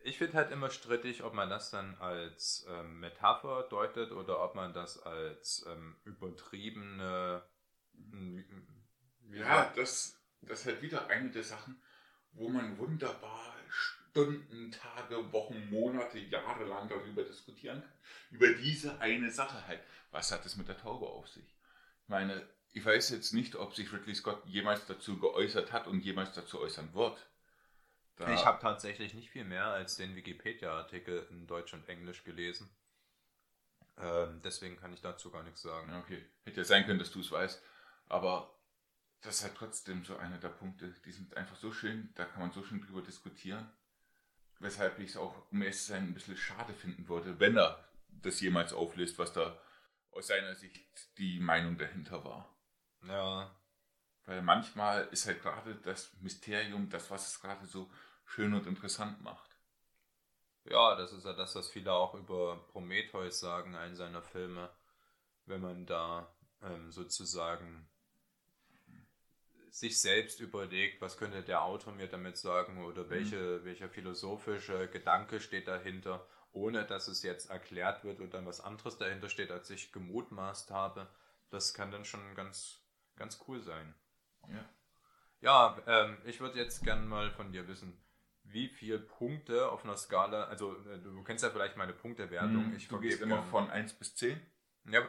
Speaker 1: ich finde halt immer strittig, ob man das dann als ähm, Metapher deutet oder ob man das als ähm, übertriebene.
Speaker 2: ja, das, das ist halt wieder eine der Sachen, wo man wunderbar Stunden, Tage, Wochen, Monate, Jahre lang darüber diskutieren kann. Über diese eine Sache halt. Was hat es mit der Taube auf sich? Ich meine, ich weiß jetzt nicht, ob sich Ridley Scott jemals dazu geäußert hat und jemals dazu äußern wird.
Speaker 1: Da ich habe tatsächlich nicht viel mehr als den Wikipedia-Artikel in Deutsch und Englisch gelesen. Ähm, deswegen kann ich dazu gar nichts sagen.
Speaker 2: Okay, hätte ja sein können, dass du es weißt. Aber das ist halt trotzdem so einer der Punkte, die sind einfach so schön, da kann man so schön drüber diskutieren weshalb ich es auch, um ehrlich zu sein, ein bisschen schade finden würde, wenn er das jemals auflöst, was da aus seiner Sicht die Meinung dahinter war.
Speaker 1: Ja.
Speaker 2: Weil manchmal ist halt gerade das Mysterium das, was es gerade so schön und interessant macht.
Speaker 1: Ja, das ist ja das, was viele auch über Prometheus sagen, einen seiner Filme. Wenn man da ähm, sozusagen sich selbst überlegt, was könnte der Autor mir damit sagen oder mhm. welche, mhm. welcher philosophische Gedanke steht dahinter, ohne dass es jetzt erklärt wird und dann was anderes dahinter steht, als ich gemutmaßt habe. Das kann dann schon ganz, ganz cool sein.
Speaker 2: Ja,
Speaker 1: ja ähm, ich würde jetzt gerne mal von dir wissen, wie viele Punkte auf einer Skala, also äh, du kennst ja vielleicht meine Punktewertung.
Speaker 2: Mhm, ich du gehst immer von 1 bis 10?
Speaker 1: Ja,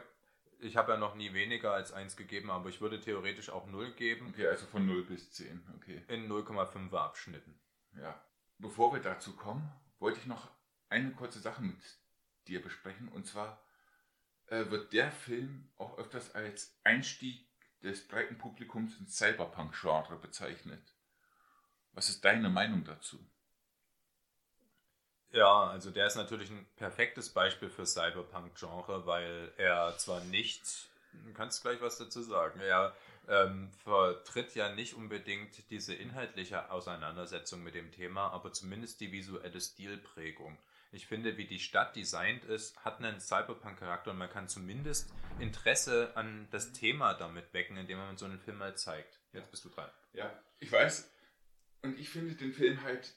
Speaker 1: ich habe ja noch nie weniger als 1 gegeben, aber ich würde theoretisch auch 0 geben.
Speaker 2: Okay, also von 0 bis 10, okay.
Speaker 1: In 0,5er Abschnitten.
Speaker 2: Ja. Bevor wir dazu kommen, wollte ich noch eine kurze Sache mit dir besprechen. Und zwar äh, wird der Film auch öfters als Einstieg des breiten Publikums ins Cyberpunk-Genre bezeichnet. Was ist deine Meinung dazu?
Speaker 1: Ja, also der ist natürlich ein perfektes Beispiel für Cyberpunk-Genre, weil er zwar nicht, du kannst gleich was dazu sagen, er ähm, vertritt ja nicht unbedingt diese inhaltliche Auseinandersetzung mit dem Thema, aber zumindest die visuelle Stilprägung. Ich finde, wie die Stadt designt ist, hat einen Cyberpunk-Charakter und man kann zumindest Interesse an das Thema damit wecken, indem man so einen Film mal zeigt. Jetzt bist du dran.
Speaker 2: Ja, ich weiß. Und ich finde den Film halt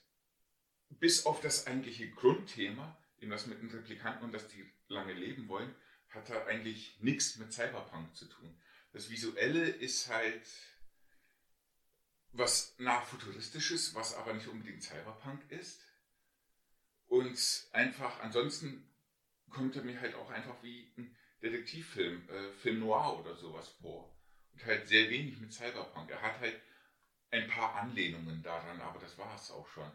Speaker 2: bis auf das eigentliche Grundthema, eben das mit den Replikanten und dass die lange leben wollen, hat er eigentlich nichts mit Cyberpunk zu tun. Das Visuelle ist halt was nach futuristisches, was aber nicht unbedingt Cyberpunk ist. Und einfach, ansonsten kommt er mir halt auch einfach wie ein Detektivfilm, äh, Film Noir oder sowas vor. Und halt sehr wenig mit Cyberpunk. Er hat halt ein paar Anlehnungen daran, aber das war es auch schon.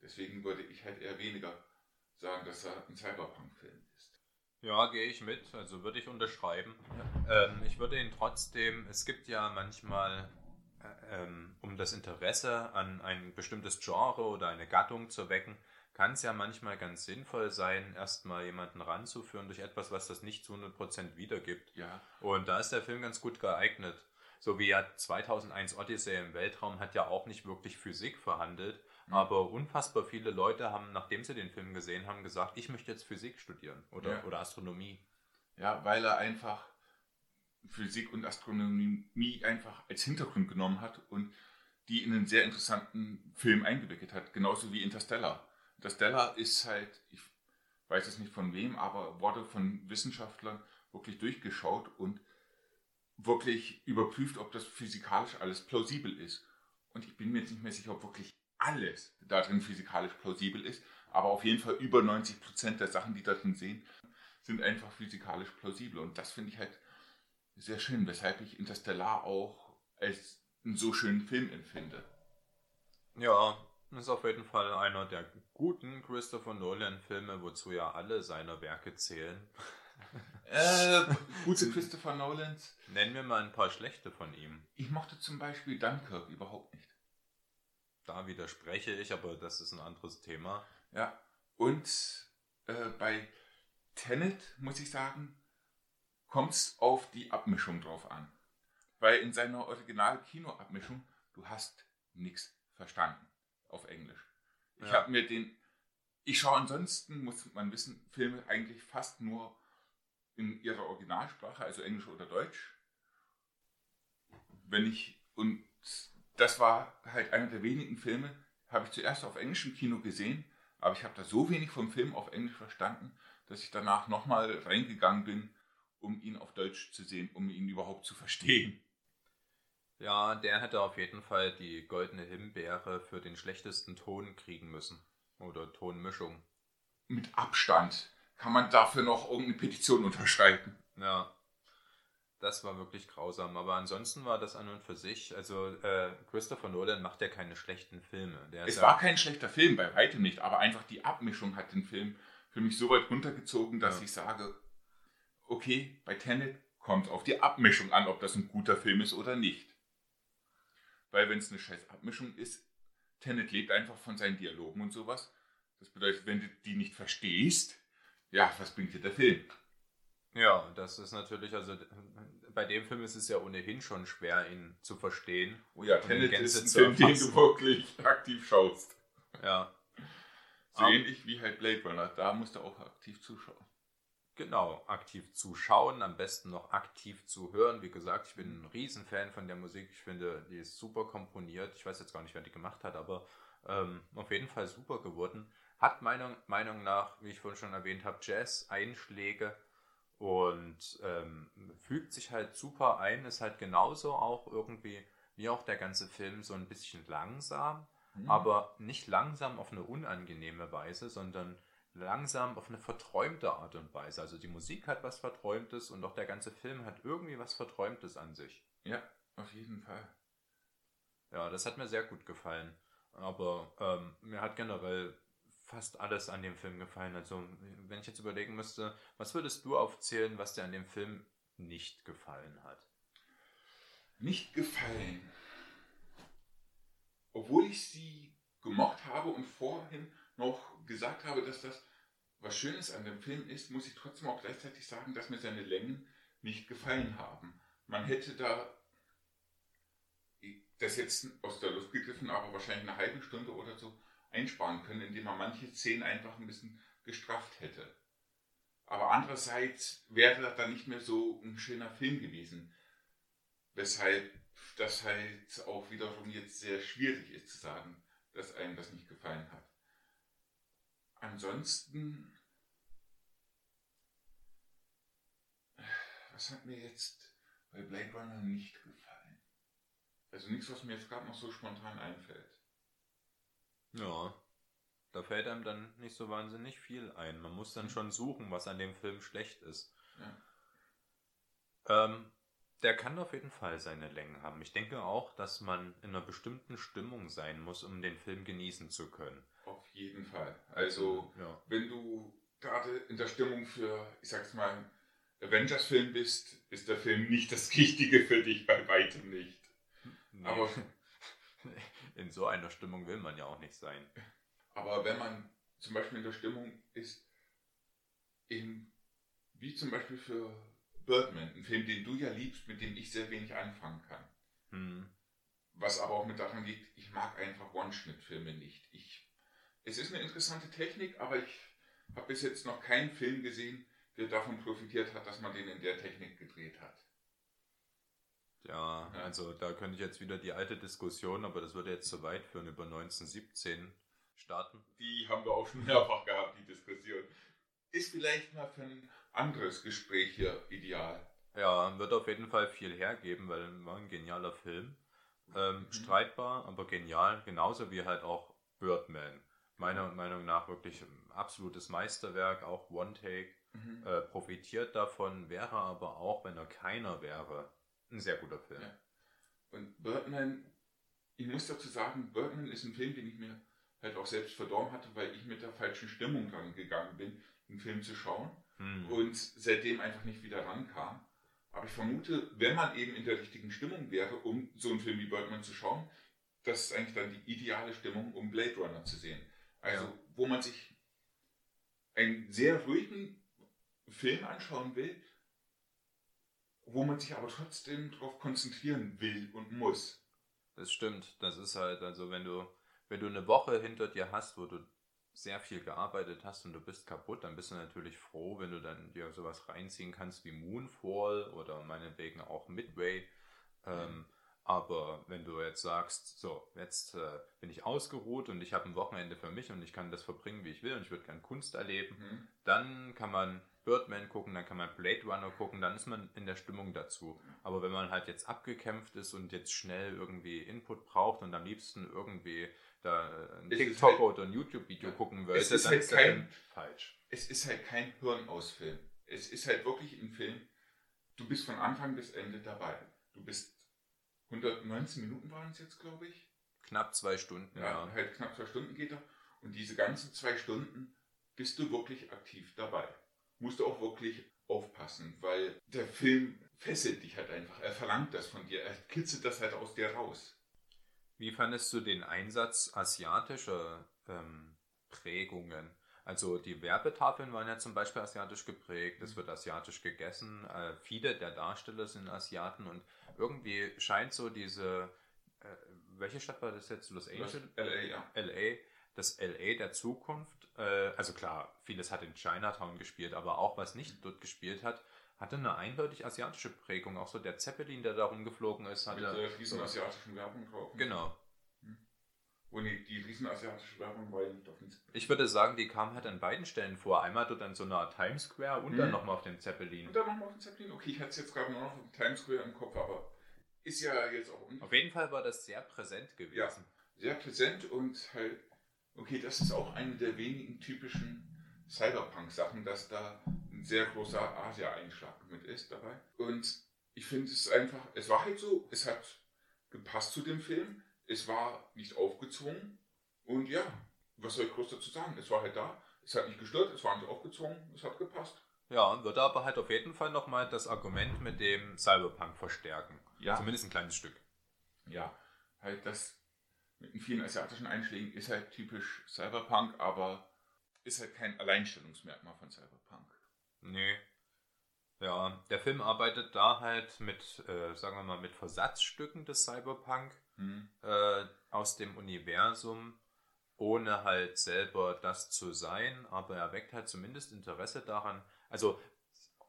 Speaker 2: Deswegen würde ich halt eher weniger sagen, dass er ein Cyberpunk-Film ist.
Speaker 1: Ja, gehe ich mit. Also würde ich unterschreiben. Ähm, ich würde ihn trotzdem, es gibt ja manchmal, äh, ähm, um das Interesse an ein bestimmtes Genre oder eine Gattung zu wecken, kann es ja manchmal ganz sinnvoll sein, erstmal jemanden ranzuführen durch etwas, was das nicht zu 100% wiedergibt.
Speaker 2: Ja.
Speaker 1: Und da ist der Film ganz gut geeignet. So wie ja 2001 Odyssey im Weltraum hat ja auch nicht wirklich Physik verhandelt, Mhm. Aber unfassbar viele Leute haben, nachdem sie den Film gesehen haben, gesagt, ich möchte jetzt Physik studieren oder, ja. oder Astronomie.
Speaker 2: Ja, weil er einfach Physik und Astronomie einfach als Hintergrund genommen hat und die in einen sehr interessanten Film eingewickelt hat, genauso wie Interstellar. Interstellar ist halt, ich weiß es nicht von wem, aber wurde von Wissenschaftlern wirklich durchgeschaut und wirklich überprüft, ob das physikalisch alles plausibel ist. Und ich bin mir jetzt nicht mehr sicher, ob wirklich alles darin physikalisch plausibel ist, aber auf jeden Fall über 90 Prozent der Sachen, die darin sehen, sind einfach physikalisch plausibel. Und das finde ich halt sehr schön, weshalb ich Interstellar auch als einen so schönen Film empfinde.
Speaker 1: Ja, das ist auf jeden Fall einer der guten Christopher Nolan-Filme, wozu ja alle seine Werke zählen.
Speaker 2: Äh, gute Christopher Nolans.
Speaker 1: Nennen wir mal ein paar schlechte von ihm.
Speaker 2: Ich mochte zum Beispiel Dunkirk überhaupt nicht.
Speaker 1: Da widerspreche ich, aber das ist ein anderes Thema.
Speaker 2: Ja, und äh, bei Tenet, muss ich sagen, kommt es auf die Abmischung drauf an. Weil in seiner Original-Kino-Abmischung, du hast nichts verstanden auf Englisch. Ich ja. habe mir den. Ich schaue ansonsten, muss man wissen, Filme eigentlich fast nur in ihrer Originalsprache, also Englisch oder Deutsch. Wenn ich. Und das war halt einer der wenigen Filme, habe ich zuerst auf englischem Kino gesehen, aber ich habe da so wenig vom Film auf Englisch verstanden, dass ich danach nochmal reingegangen bin, um ihn auf Deutsch zu sehen, um ihn überhaupt zu verstehen.
Speaker 1: Ja, der hätte auf jeden Fall die goldene Himbeere für den schlechtesten Ton kriegen müssen. Oder Tonmischung.
Speaker 2: Mit Abstand. Kann man dafür noch irgendeine Petition unterschreiben?
Speaker 1: Ja. Das war wirklich grausam. Aber ansonsten war das an und für sich. Also, äh, Christopher Nolan macht ja keine schlechten Filme. Der
Speaker 2: es war kein schlechter Film, bei weitem nicht, aber einfach die Abmischung hat den Film für mich so weit runtergezogen, dass
Speaker 1: Ja.
Speaker 2: ich sage, okay, bei Tenet kommt auf die Abmischung an, ob das ein guter Film ist oder nicht. Weil wenn es eine scheiß Abmischung ist, Tenet lebt einfach von seinen Dialogen und sowas. Das bedeutet, wenn du die nicht verstehst, ja, was bringt dir der Film?
Speaker 1: Ja, das ist natürlich, also bei dem Film ist es ja ohnehin schon schwer, ihn zu verstehen.
Speaker 2: Oh ja, Tenet
Speaker 1: Gänze
Speaker 2: ist ein Film, den du wirklich aktiv schaust.
Speaker 1: Ja,
Speaker 2: So
Speaker 1: Aber-
Speaker 2: ähnlich wie halt Blade Runner, da musst du auch aktiv zuschauen.
Speaker 1: Genau. Aktiv zuschauen, am besten noch aktiv zu hören. Wie gesagt, ich bin ein Riesenfan von der Musik. Ich finde, die ist super komponiert. Ich weiß jetzt gar nicht, wer die gemacht hat, aber ähm, auf jeden Fall super geworden. Hat meiner Meinung nach, wie ich vorhin schon erwähnt habe, Jazz-Einschläge und ähm, fügt sich halt super ein. Ist halt genauso auch irgendwie, wie auch der ganze Film, so ein bisschen langsam.
Speaker 2: Mhm.
Speaker 1: aber nicht langsam auf eine unangenehme Weise, sondern langsam auf eine verträumte Art und Weise. Also die Musik hat was Verträumtes und auch der ganze Film hat irgendwie was Verträumtes an sich.
Speaker 2: Ja, auf jeden Fall.
Speaker 1: Ja, das hat mir sehr gut gefallen. Aber ähm, mir hat generell fast alles an dem Film gefallen. Also wenn ich jetzt überlegen müsste, was würdest du aufzählen, was dir an dem Film nicht gefallen hat?
Speaker 2: Nicht gefallen. Obwohl ich sie gemocht habe und vorhin noch gesagt habe, dass das was Schönes an dem Film ist, muss ich trotzdem auch gleichzeitig sagen, dass mir seine Längen nicht gefallen haben. Man hätte da das jetzt aus der Luft gegriffen, aber wahrscheinlich eine halbe Stunde oder so einsparen können, indem man manche Szenen einfach ein bisschen gestrafft hätte. Aber andererseits wäre das dann nicht mehr so ein schöner Film gewesen. Weshalb das halt auch wiederum jetzt sehr schwierig ist zu sagen, dass einem das nicht gefallen hat. Ansonsten, was hat mir jetzt bei Blade Runner nicht gefallen? Also nichts, was mir jetzt gerade noch so spontan einfällt.
Speaker 1: Ja, da fällt einem dann nicht so wahnsinnig viel ein. Man muss dann schon suchen, was an dem Film schlecht ist.
Speaker 2: Ja.
Speaker 1: Ähm, der kann auf jeden Fall seine Längen haben. Ich denke auch, dass man in einer bestimmten Stimmung sein muss, um den Film genießen zu können.
Speaker 2: Auf jeden Fall. Also,
Speaker 1: ja.
Speaker 2: wenn du gerade in der Stimmung für, ich sag's mal, Avengers-Film bist, ist der Film nicht das Richtige für dich, bei weitem nicht.
Speaker 1: Nee.
Speaker 2: Aber-
Speaker 1: in so einer Stimmung will man ja auch nicht sein.
Speaker 2: Aber wenn man zum Beispiel in der Stimmung ist, in, wie zum Beispiel für Birdman, ein Film, den du ja liebst, mit dem ich sehr wenig anfangen kann.
Speaker 1: Hm.
Speaker 2: Was aber auch mit daran liegt, ich mag einfach One-Schnitt-Filme nicht. Ich, es ist eine interessante Technik, aber ich habe bis jetzt noch keinen Film gesehen, der davon profitiert hat, dass man den in der Technik gedreht hat.
Speaker 1: Ja,
Speaker 2: Ja.
Speaker 1: also da könnte ich jetzt wieder die alte Diskussion, aber das würde jetzt zu weit führen, über 1917 starten.
Speaker 2: Die haben wir auch schon mehrfach gehabt, die Diskussion. Ist vielleicht mal für ein anderes Gespräch hier ideal.
Speaker 1: Ja, wird auf jeden Fall viel hergeben, weil war ein genialer Film. Ähm,
Speaker 2: Mhm.
Speaker 1: Streitbar, aber genial, genauso wie halt auch Birdman. Meiner Meinung nach wirklich ein absolutes Meisterwerk, auch One Take. Äh, profitiert davon, wäre aber auch, wenn er keiner wäre, ein sehr guter Film.
Speaker 2: Ja. Und Birdman, ich muss dazu sagen, Birdman ist ein Film, den ich mir halt auch selbst verdorben hatte, weil ich mit der falschen Stimmung dran gegangen bin, den Film zu schauen
Speaker 1: Hm.
Speaker 2: und seitdem einfach nicht wieder rankam. Aber ich vermute, wenn man eben in der richtigen Stimmung wäre, um so einen Film wie Birdman zu schauen, das ist eigentlich dann die ideale Stimmung, um Blade Runner zu sehen. Also,
Speaker 1: Ja.
Speaker 2: wo man sich einen sehr ruhigen Film anschauen will, wo man sich aber trotzdem darauf konzentrieren will und muss.
Speaker 1: Das stimmt. Das ist halt, also wenn du, wenn du eine Woche hinter dir hast, wo du sehr viel gearbeitet hast und du bist kaputt, dann bist du natürlich froh, wenn du dann dir sowas reinziehen kannst wie Moonfall oder meinetwegen auch Midway. Ähm, aber wenn du jetzt sagst, so, jetzt äh, bin ich ausgeruht und ich habe ein Wochenende für mich und ich kann das verbringen, wie ich will und ich würde gern Kunst erleben,
Speaker 2: Mhm.
Speaker 1: dann kann man Birdman gucken, dann kann man Blade Runner gucken, dann ist man in der Stimmung dazu. Aber wenn man halt jetzt abgekämpft ist und jetzt schnell irgendwie Input braucht und am liebsten irgendwie da äh, ein TikTok
Speaker 2: halt-
Speaker 1: oder ein YouTube-Video gucken will,
Speaker 2: Es ist
Speaker 1: dann
Speaker 2: halt
Speaker 1: ist
Speaker 2: kein-
Speaker 1: Film falsch.
Speaker 2: Es ist halt kein Hirnausfilm. Es ist halt wirklich ein Film. Du bist von Anfang bis Ende dabei. Du bist 119 Minuten waren es jetzt, glaube ich.
Speaker 1: Knapp zwei Stunden,
Speaker 2: Ja,
Speaker 1: ja.
Speaker 2: halt knapp zwei Stunden geht er. Und diese ganzen zwei Stunden bist du wirklich aktiv dabei. Musst du auch wirklich aufpassen, weil der Film fesselt dich halt einfach. Er verlangt das von dir. Er kitzelt das halt aus dir raus.
Speaker 1: Wie fandest du den Einsatz asiatischer ähm, Prägungen? Also die Werbetafeln waren ja zum Beispiel asiatisch geprägt, es wird asiatisch gegessen, äh, viele der Darsteller sind Asiaten und irgendwie scheint so diese, äh, welche Stadt war das jetzt? Los Angeles?
Speaker 2: LA, ja.
Speaker 1: LA, das LA der Zukunft, äh, also klar, vieles hat in Chinatown gespielt, aber auch was nicht dort gespielt hat, hatte eine eindeutig asiatische Prägung. Auch so der Zeppelin, der da rumgeflogen ist,
Speaker 2: Mit
Speaker 1: hatte.
Speaker 2: der riesen asiatischen Werbung drauf.
Speaker 1: Genau.
Speaker 2: Oh nee, die riesen asiatische Werbung war ja nicht auf dem
Speaker 1: Ich würde sagen, die kam halt an beiden Stellen vor. Einmal dort an so einer Times Square und dann
Speaker 2: Mhm.
Speaker 1: nochmal auf dem Zeppelin.
Speaker 2: Und dann nochmal auf den Zeppelin. Okay, ich hatte es jetzt gerade nur noch auf dem Times Square im Kopf, aber ist ja jetzt auch un-
Speaker 1: Auf jeden Fall war das sehr präsent gewesen.
Speaker 2: sehr präsent und halt, okay, das ist auch eine der wenigen typischen Cyberpunk-Sachen, dass da sehr großer Asia-Einschlag mit ist dabei. Und ich finde es einfach, es war halt so, es hat gepasst zu dem Film, es war nicht aufgezwungen und ja, was soll ich groß dazu sagen? Es war halt da, es hat nicht gestört, es war nicht aufgezwungen, es hat gepasst.
Speaker 1: Ja, würde aber halt auf jeden Fall nochmal das Argument mit dem Cyberpunk verstärken.
Speaker 2: Ja.
Speaker 1: Zumindest ein kleines Stück.
Speaker 2: ja, halt das mit den vielen asiatischen Einschlägen ist halt typisch Cyberpunk, aber ist halt kein Alleinstellungsmerkmal von Cyberpunk.
Speaker 1: Nee. Ja, der Film arbeitet da halt mit, äh, sagen wir mal, mit Versatzstücken des Cyberpunk
Speaker 2: Hm.
Speaker 1: äh, aus dem Universum, ohne halt selber das zu sein, aber er weckt halt zumindest Interesse daran. Also,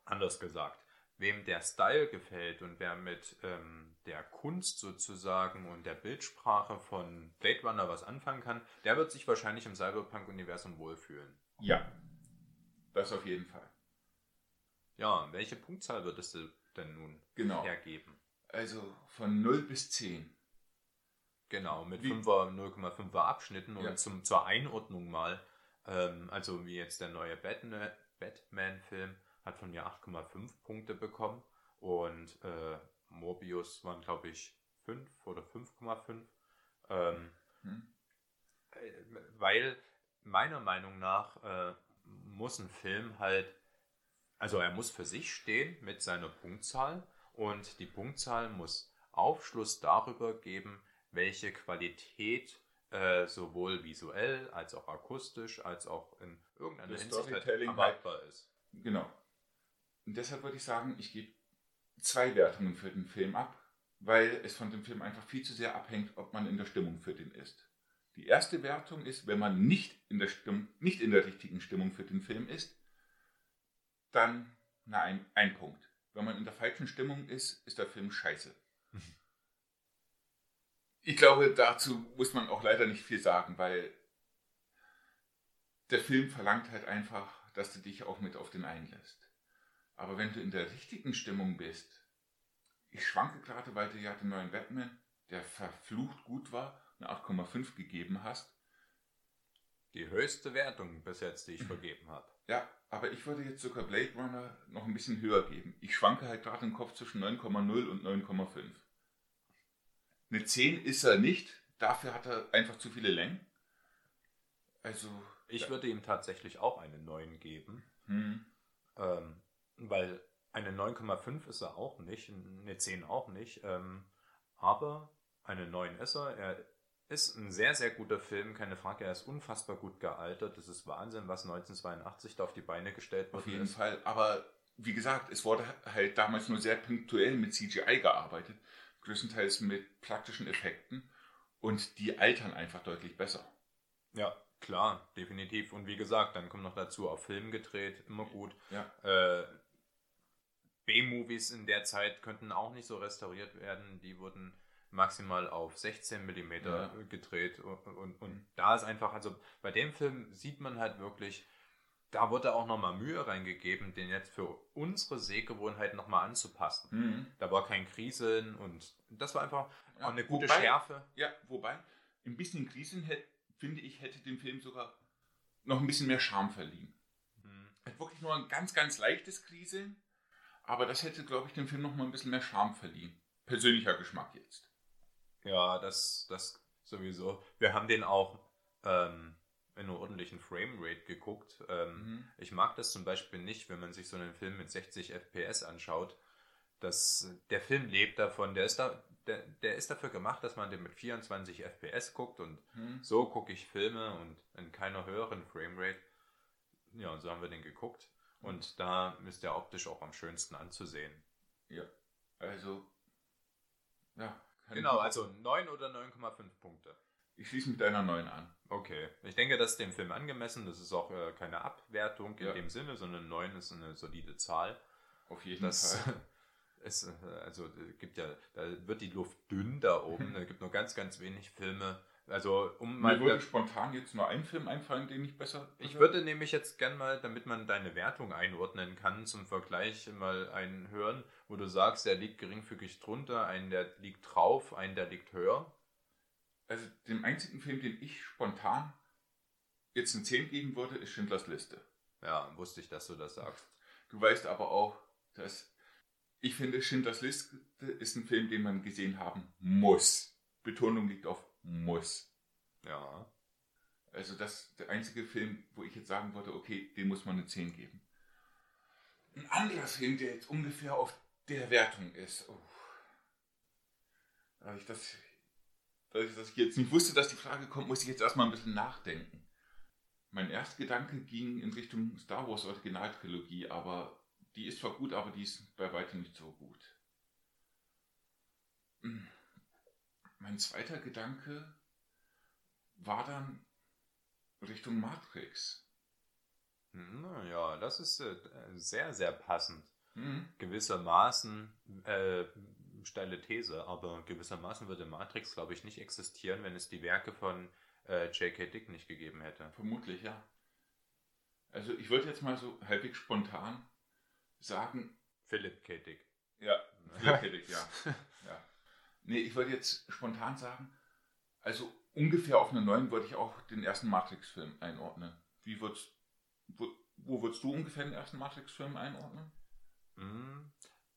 Speaker 1: anders gesagt, wem der Style gefällt und wer mit ähm, der Kunst sozusagen und der Bildsprache von Blade Runner was anfangen kann, der wird sich wahrscheinlich im Cyberpunk-Universum wohlfühlen.
Speaker 2: Ja, das auf jeden Fall.
Speaker 1: Ja, welche Punktzahl würdest du denn nun
Speaker 2: Genau.
Speaker 1: hergeben?
Speaker 2: Also von 0 bis 10.
Speaker 1: Genau, mit
Speaker 2: Wie-
Speaker 1: 5er, 0,5er Abschnitten und
Speaker 2: Ja.
Speaker 1: zum, zur Einordnung mal, ähm, also wie jetzt der neue Batman- Batman-Film hat von mir 8,5 Punkte bekommen und äh, Morbius waren glaube ich 5 oder 5,5. Ähm,
Speaker 2: Hm.
Speaker 1: weil meiner Meinung nach äh, muss ein Film halt, also er muss für sich stehen mit seiner Punktzahl und die Punktzahl muss Aufschluss darüber geben, welche Qualität äh, sowohl visuell als auch akustisch als auch in irgendeiner
Speaker 2: Das
Speaker 1: Hinsicht halt erwartbar ist.
Speaker 2: Genau. Und deshalb würde ich sagen, ich gebe zwei Wertungen für den Film ab, weil es von dem Film einfach viel zu sehr abhängt, ob man in der Stimmung für den ist. Die erste Wertung ist, wenn man nicht in der, Stimmung, nicht in der richtigen Stimmung für den Film ist, dann na, ein, ein Punkt. Wenn man in der falschen Stimmung ist, ist der Film scheiße. Ich glaube, dazu muss man auch leider nicht viel sagen, weil der Film verlangt halt einfach, dass du dich auch mit auf den einlässt. Aber wenn du in der richtigen Stimmung bist, ich schwanke gerade, weil du ja den neuen Batman, der verflucht gut war, eine 8,5 gegeben hast.
Speaker 1: Die höchste Wertung bis jetzt, die ich vergeben habe.
Speaker 2: Ja, aber ich würde jetzt sogar Blade Runner noch ein bisschen höher geben. Ich schwanke halt gerade im Kopf zwischen 9,0 und 9,5. Eine 10 ist er nicht, dafür hat er einfach zu viele Längen. Also,
Speaker 1: Ich
Speaker 2: ja.
Speaker 1: würde ihm tatsächlich auch eine 9 geben.
Speaker 2: hm,
Speaker 1: Ähm, weil eine 9,5 ist er auch nicht, eine 10 auch nicht. Ähm, aber eine 9 ist er. Er ist ein sehr, sehr guter Film, keine Frage. Er ist unfassbar gut gealtert. Das ist Wahnsinn, was 1982 da auf die Beine gestellt
Speaker 2: Auf
Speaker 1: worden
Speaker 2: jeden
Speaker 1: ist.
Speaker 2: Fall. Aber wie gesagt, es wurde halt damals nur sehr punktuell mit CGI gearbeitet, größtenteils mit praktischen Effekten und die altern einfach deutlich besser.
Speaker 1: Ja, klar, definitiv. Und wie gesagt, dann kommt noch dazu, auf Film gedreht, immer gut.
Speaker 2: Ja.
Speaker 1: Äh, B-Movies in der Zeit könnten auch nicht so restauriert werden. Die wurden maximal auf 16 mm
Speaker 2: Ja.
Speaker 1: gedreht. Und, und, und da ist einfach, also bei dem Film sieht man halt wirklich, da wurde auch nochmal Mühe reingegeben, den jetzt für unsere Sehgewohnheit nochmal anzupassen.
Speaker 2: Mhm.
Speaker 1: Da war kein Kriseln und das war einfach
Speaker 2: Ja,
Speaker 1: auch eine gute
Speaker 2: wobei-
Speaker 1: Schärfe.
Speaker 2: Ja, wobei, ein bisschen Krisen, hätte, finde ich, hätte dem Film sogar noch ein bisschen mehr Charme verliehen.
Speaker 1: Hm.
Speaker 2: Er hat wirklich nur ein ganz, ganz leichtes Kriseln, aber das hätte, glaube ich, dem Film noch mal ein bisschen mehr Charme verliehen. Persönlicher Geschmack jetzt.
Speaker 1: Ja, das, das sowieso. Wir haben den auch ähm, in einer ordentlichen Framerate geguckt. Ähm,
Speaker 2: Mhm.
Speaker 1: Ich mag das zum Beispiel nicht, wenn man sich so einen Film mit 60 FPS anschaut. Das, der Film lebt davon, der ist, da, der, der ist dafür gemacht, dass man den mit 24 FPS guckt und
Speaker 2: Mhm.
Speaker 1: so gucke ich Filme und in keiner höheren Framerate. Ja, und so haben wir den geguckt. Und da ist der optisch auch am schönsten anzusehen.
Speaker 2: Ja, also, ja.
Speaker 1: Genau, also 9 oder 9,5 Punkte.
Speaker 2: Ich schließe mit deiner neuen an.
Speaker 1: Okay, ich denke, das ist dem Film angemessen. Das ist auch äh, keine Abwertung in
Speaker 2: Ja.
Speaker 1: dem Sinne, sondern 9 ist eine solide Zahl.
Speaker 2: Auf jeden
Speaker 1: Das
Speaker 2: Fall.
Speaker 1: ist, äh, also gibt ja, da wird die Luft dünn da oben. Es gibt nur ganz, ganz wenig Filme. Also um
Speaker 2: Mir würde spontan jetzt nur ein Film einfallen, den ich besser.
Speaker 1: ich würde nämlich jetzt gern mal, damit man deine Wertung einordnen kann, zum Vergleich mal einen hören, wo du sagst, der liegt geringfügig drunter, einen, der liegt drauf, einen, der liegt höher.
Speaker 2: Also, dem einzigen Film, den ich spontan jetzt eine 10 geben würde, ist Schindlers Liste.
Speaker 1: Ja, wusste ich, dass du das sagst.
Speaker 2: Du weißt aber auch, dass ich finde, Schindlers Liste ist ein Film, den man gesehen haben muss. Betonung liegt auf muss.
Speaker 1: Ja.
Speaker 2: Also das ist der einzige Film, wo ich jetzt sagen würde, okay, dem muss man eine 10 geben. Ein anderer Film, der jetzt ungefähr auf der Wertung ist. Oh. Da ich das, da ich, dass ich jetzt nicht wusste, dass die Frage kommt, muss ich jetzt erstmal ein bisschen nachdenken. Mein erster Gedanke ging in Richtung Star Wars Originaltrilogie, aber die ist zwar gut, aber die ist bei weitem nicht so gut. Hm. Mein zweiter Gedanke war dann Richtung Matrix.
Speaker 1: Naja, das ist äh, sehr, sehr passend.
Speaker 2: Mhm.
Speaker 1: Gewissermaßen, äh, steile These, aber gewissermaßen würde Matrix, glaube ich, nicht existieren, wenn es die Werke von äh, J.K. Dick nicht gegeben hätte.
Speaker 2: Vermutlich, ja. Also ich würde jetzt mal so halbwegs spontan sagen,
Speaker 1: Philip K. Dick.
Speaker 2: ja, Philipp ja. ja. Nee, ich würde jetzt spontan sagen, also ungefähr auf eine 9 würde ich auch den ersten Matrix-Film einordnen. Wie würdest, wo, wo würdest du ungefähr den ersten Matrix-Film einordnen?
Speaker 1: Mm,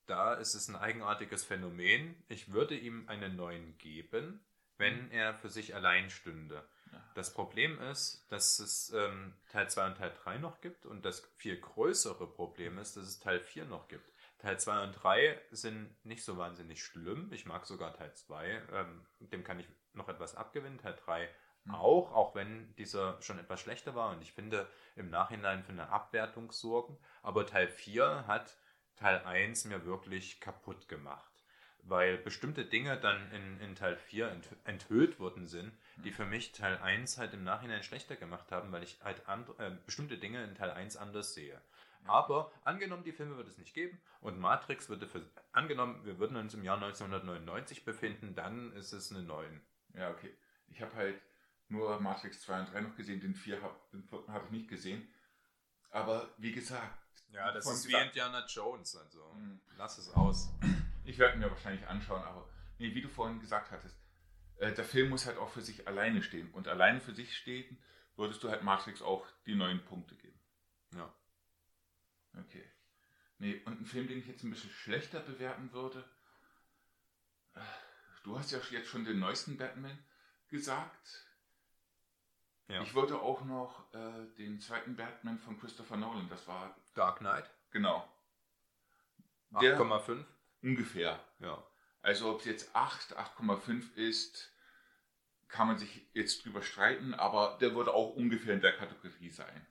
Speaker 1: Da ist es ein eigenartiges Phänomen. Ich würde ihm einen neuen geben, wenn er für sich allein stünde. Das Problem ist, dass es ähm, Teil 2 und Teil 3 noch gibt und das viel größere Problem ist, dass es Teil 4 noch gibt. Teil 2 und 3 sind nicht so wahnsinnig schlimm. Ich mag sogar Teil 2. Ähm, dem kann ich noch etwas abgewinnen. Teil 3
Speaker 2: Hm.
Speaker 1: auch, auch wenn dieser schon etwas schlechter war. Und ich finde im Nachhinein für eine Abwertung sorgen. Aber Teil 4 hat Teil 1 mir wirklich kaputt gemacht. Weil bestimmte Dinge dann in, in Teil 4 ent, enthüllt worden sind, die für mich Teil 1 halt im Nachhinein schlechter gemacht haben, weil ich halt and, äh, bestimmte Dinge in Teil 1 anders sehe. Aber angenommen, die Filme wird es nicht geben und Matrix würde für. Angenommen, wir würden uns im Jahr 1999 befinden, dann ist es eine 9.
Speaker 2: Ja, okay. Ich habe halt nur Matrix 2 und 3 noch gesehen, den 4 habe hab ich nicht gesehen. Aber wie gesagt,
Speaker 1: Ja, das
Speaker 2: Von
Speaker 1: ist wie Indiana Jones, also
Speaker 2: Mhm.
Speaker 1: lass es aus.
Speaker 2: ich werde mir wahrscheinlich anschauen, aber nee, wie du vorhin gesagt hattest, äh, der Film muss halt auch für sich alleine stehen. Und alleine für sich stehen, würdest du halt Matrix auch die neun Punkte geben.
Speaker 1: Ja.
Speaker 2: Okay. Nee, und ein Film, den ich jetzt ein bisschen schlechter bewerten würde. äh, Du hast ja jetzt schon den neuesten Batman gesagt.
Speaker 1: ja.
Speaker 2: Ich würde auch noch äh, den zweiten Batman von Christopher Nolan, das war
Speaker 1: Dark Knight,
Speaker 2: genau. Der
Speaker 1: 8,5.
Speaker 2: ungefähr.
Speaker 1: Ja.
Speaker 2: Also ob es jetzt 8, 8,5 ist, kann man sich jetzt drüber streiten, aber der würde auch ungefähr in der Kategorie sein.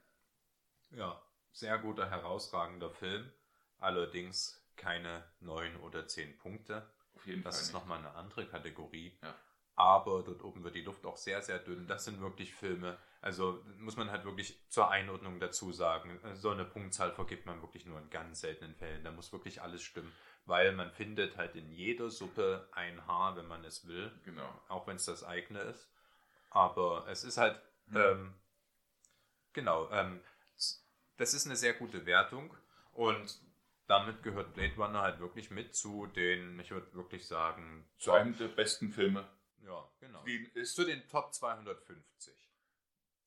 Speaker 1: Ja, sehr guter, herausragender Film. Allerdings keine 9 oder 10 Punkte.
Speaker 2: Auf jeden
Speaker 1: Das
Speaker 2: Fall.
Speaker 1: ist nochmal eine andere Kategorie.
Speaker 2: Ja.
Speaker 1: Aber dort oben wird die Luft auch sehr, sehr dünn. Das sind wirklich Filme. Also muss man halt wirklich zur Einordnung dazu sagen. So eine Punktzahl vergibt man wirklich nur in ganz seltenen Fällen. Da muss wirklich alles stimmen. Weil man findet halt in jeder Suppe ein Haar, wenn man es will.
Speaker 2: Genau.
Speaker 1: Auch wenn es das eigene ist. Aber es ist halt,
Speaker 2: Hm.
Speaker 1: ähm, genau, ähm, das ist eine sehr gute Wertung und damit gehört Blade Runner halt wirklich mit zu den, ich würde wirklich sagen,
Speaker 2: zu einem der besten Filme.
Speaker 1: Ja, genau.
Speaker 2: Ist
Speaker 1: zu den Top 250.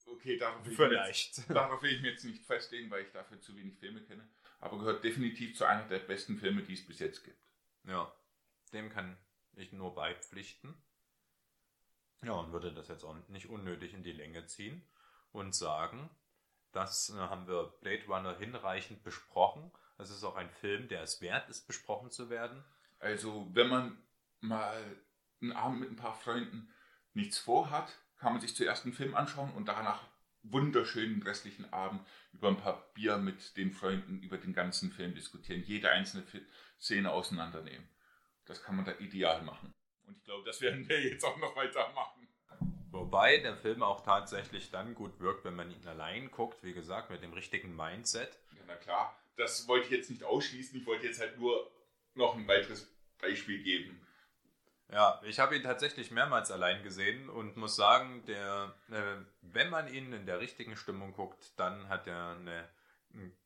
Speaker 2: Okay, darauf will,
Speaker 1: Vielleicht.
Speaker 2: Ich jetzt, darauf will ich mir jetzt nicht festlegen, weil ich dafür zu wenig Filme kenne. Aber gehört definitiv zu einer der besten Filme, die es bis jetzt gibt.
Speaker 1: Ja, dem kann ich nur beipflichten. Ja, und würde das jetzt auch nicht unnötig in die Länge ziehen und sagen, das äh, haben wir Blade Runner hinreichend besprochen. Das ist auch ein Film, der es wert ist, besprochen zu werden.
Speaker 2: Also, wenn man mal einen Abend mit ein paar Freunden nichts vorhat, kann man sich zuerst einen Film anschauen und danach wunderschönen restlichen Abend über ein paar Bier mit den Freunden über den ganzen Film diskutieren, jede einzelne Szene auseinandernehmen. Das kann man da ideal machen. Und ich glaube, das werden wir jetzt auch noch weitermachen.
Speaker 1: Wobei der Film auch tatsächlich dann gut wirkt, wenn man ihn allein guckt, wie gesagt, mit dem richtigen Mindset.
Speaker 2: Ja, na klar, das wollte ich jetzt nicht ausschließen. Ich wollte jetzt halt nur noch ein weiteres Beispiel geben.
Speaker 1: Ja, ich habe ihn tatsächlich mehrmals allein gesehen und muss sagen, der, äh, wenn man ihn in der richtigen Stimmung guckt, dann hat er eine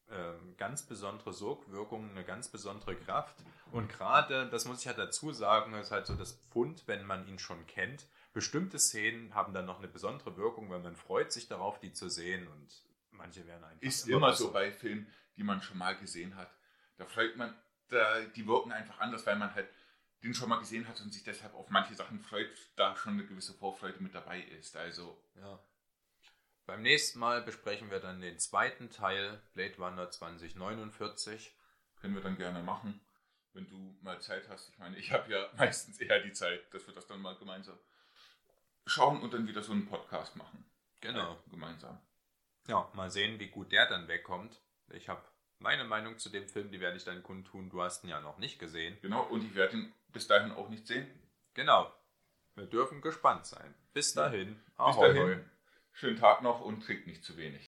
Speaker 1: äh, ganz besondere Sogwirkung, eine ganz besondere Kraft. Und gerade, das muss ich halt dazu sagen, ist halt so das Pfund, wenn man ihn schon kennt. Bestimmte Szenen haben dann noch eine besondere Wirkung, weil man freut sich darauf, die zu sehen und manche werden einfach.
Speaker 2: Ist immer so bei Filmen, die man schon mal gesehen hat. Da freut man, da, die wirken einfach anders, weil man halt den schon mal gesehen hat und sich deshalb auf manche Sachen freut, da schon eine gewisse Vorfreude mit dabei ist. Also.
Speaker 1: Ja. Beim nächsten Mal besprechen wir dann den zweiten Teil, Blade Runner 2049.
Speaker 2: Können wir dann gerne machen, wenn du mal Zeit hast. Ich meine, ich habe ja meistens eher die Zeit, dass wir das dann mal gemeinsam schauen und dann wieder so einen Podcast machen.
Speaker 1: Genau.
Speaker 2: Äh, gemeinsam.
Speaker 1: Ja, mal sehen, wie gut der dann wegkommt. Ich habe meine Meinung zu dem Film, die werde ich dann kundtun. Du hast ihn ja noch nicht gesehen.
Speaker 2: Genau, und ich werde ihn bis dahin auch nicht sehen.
Speaker 1: Genau. Wir dürfen gespannt sein. Bis dahin.
Speaker 2: Ahoi. Bis dahin. Schönen Tag noch und trinkt nicht zu wenig.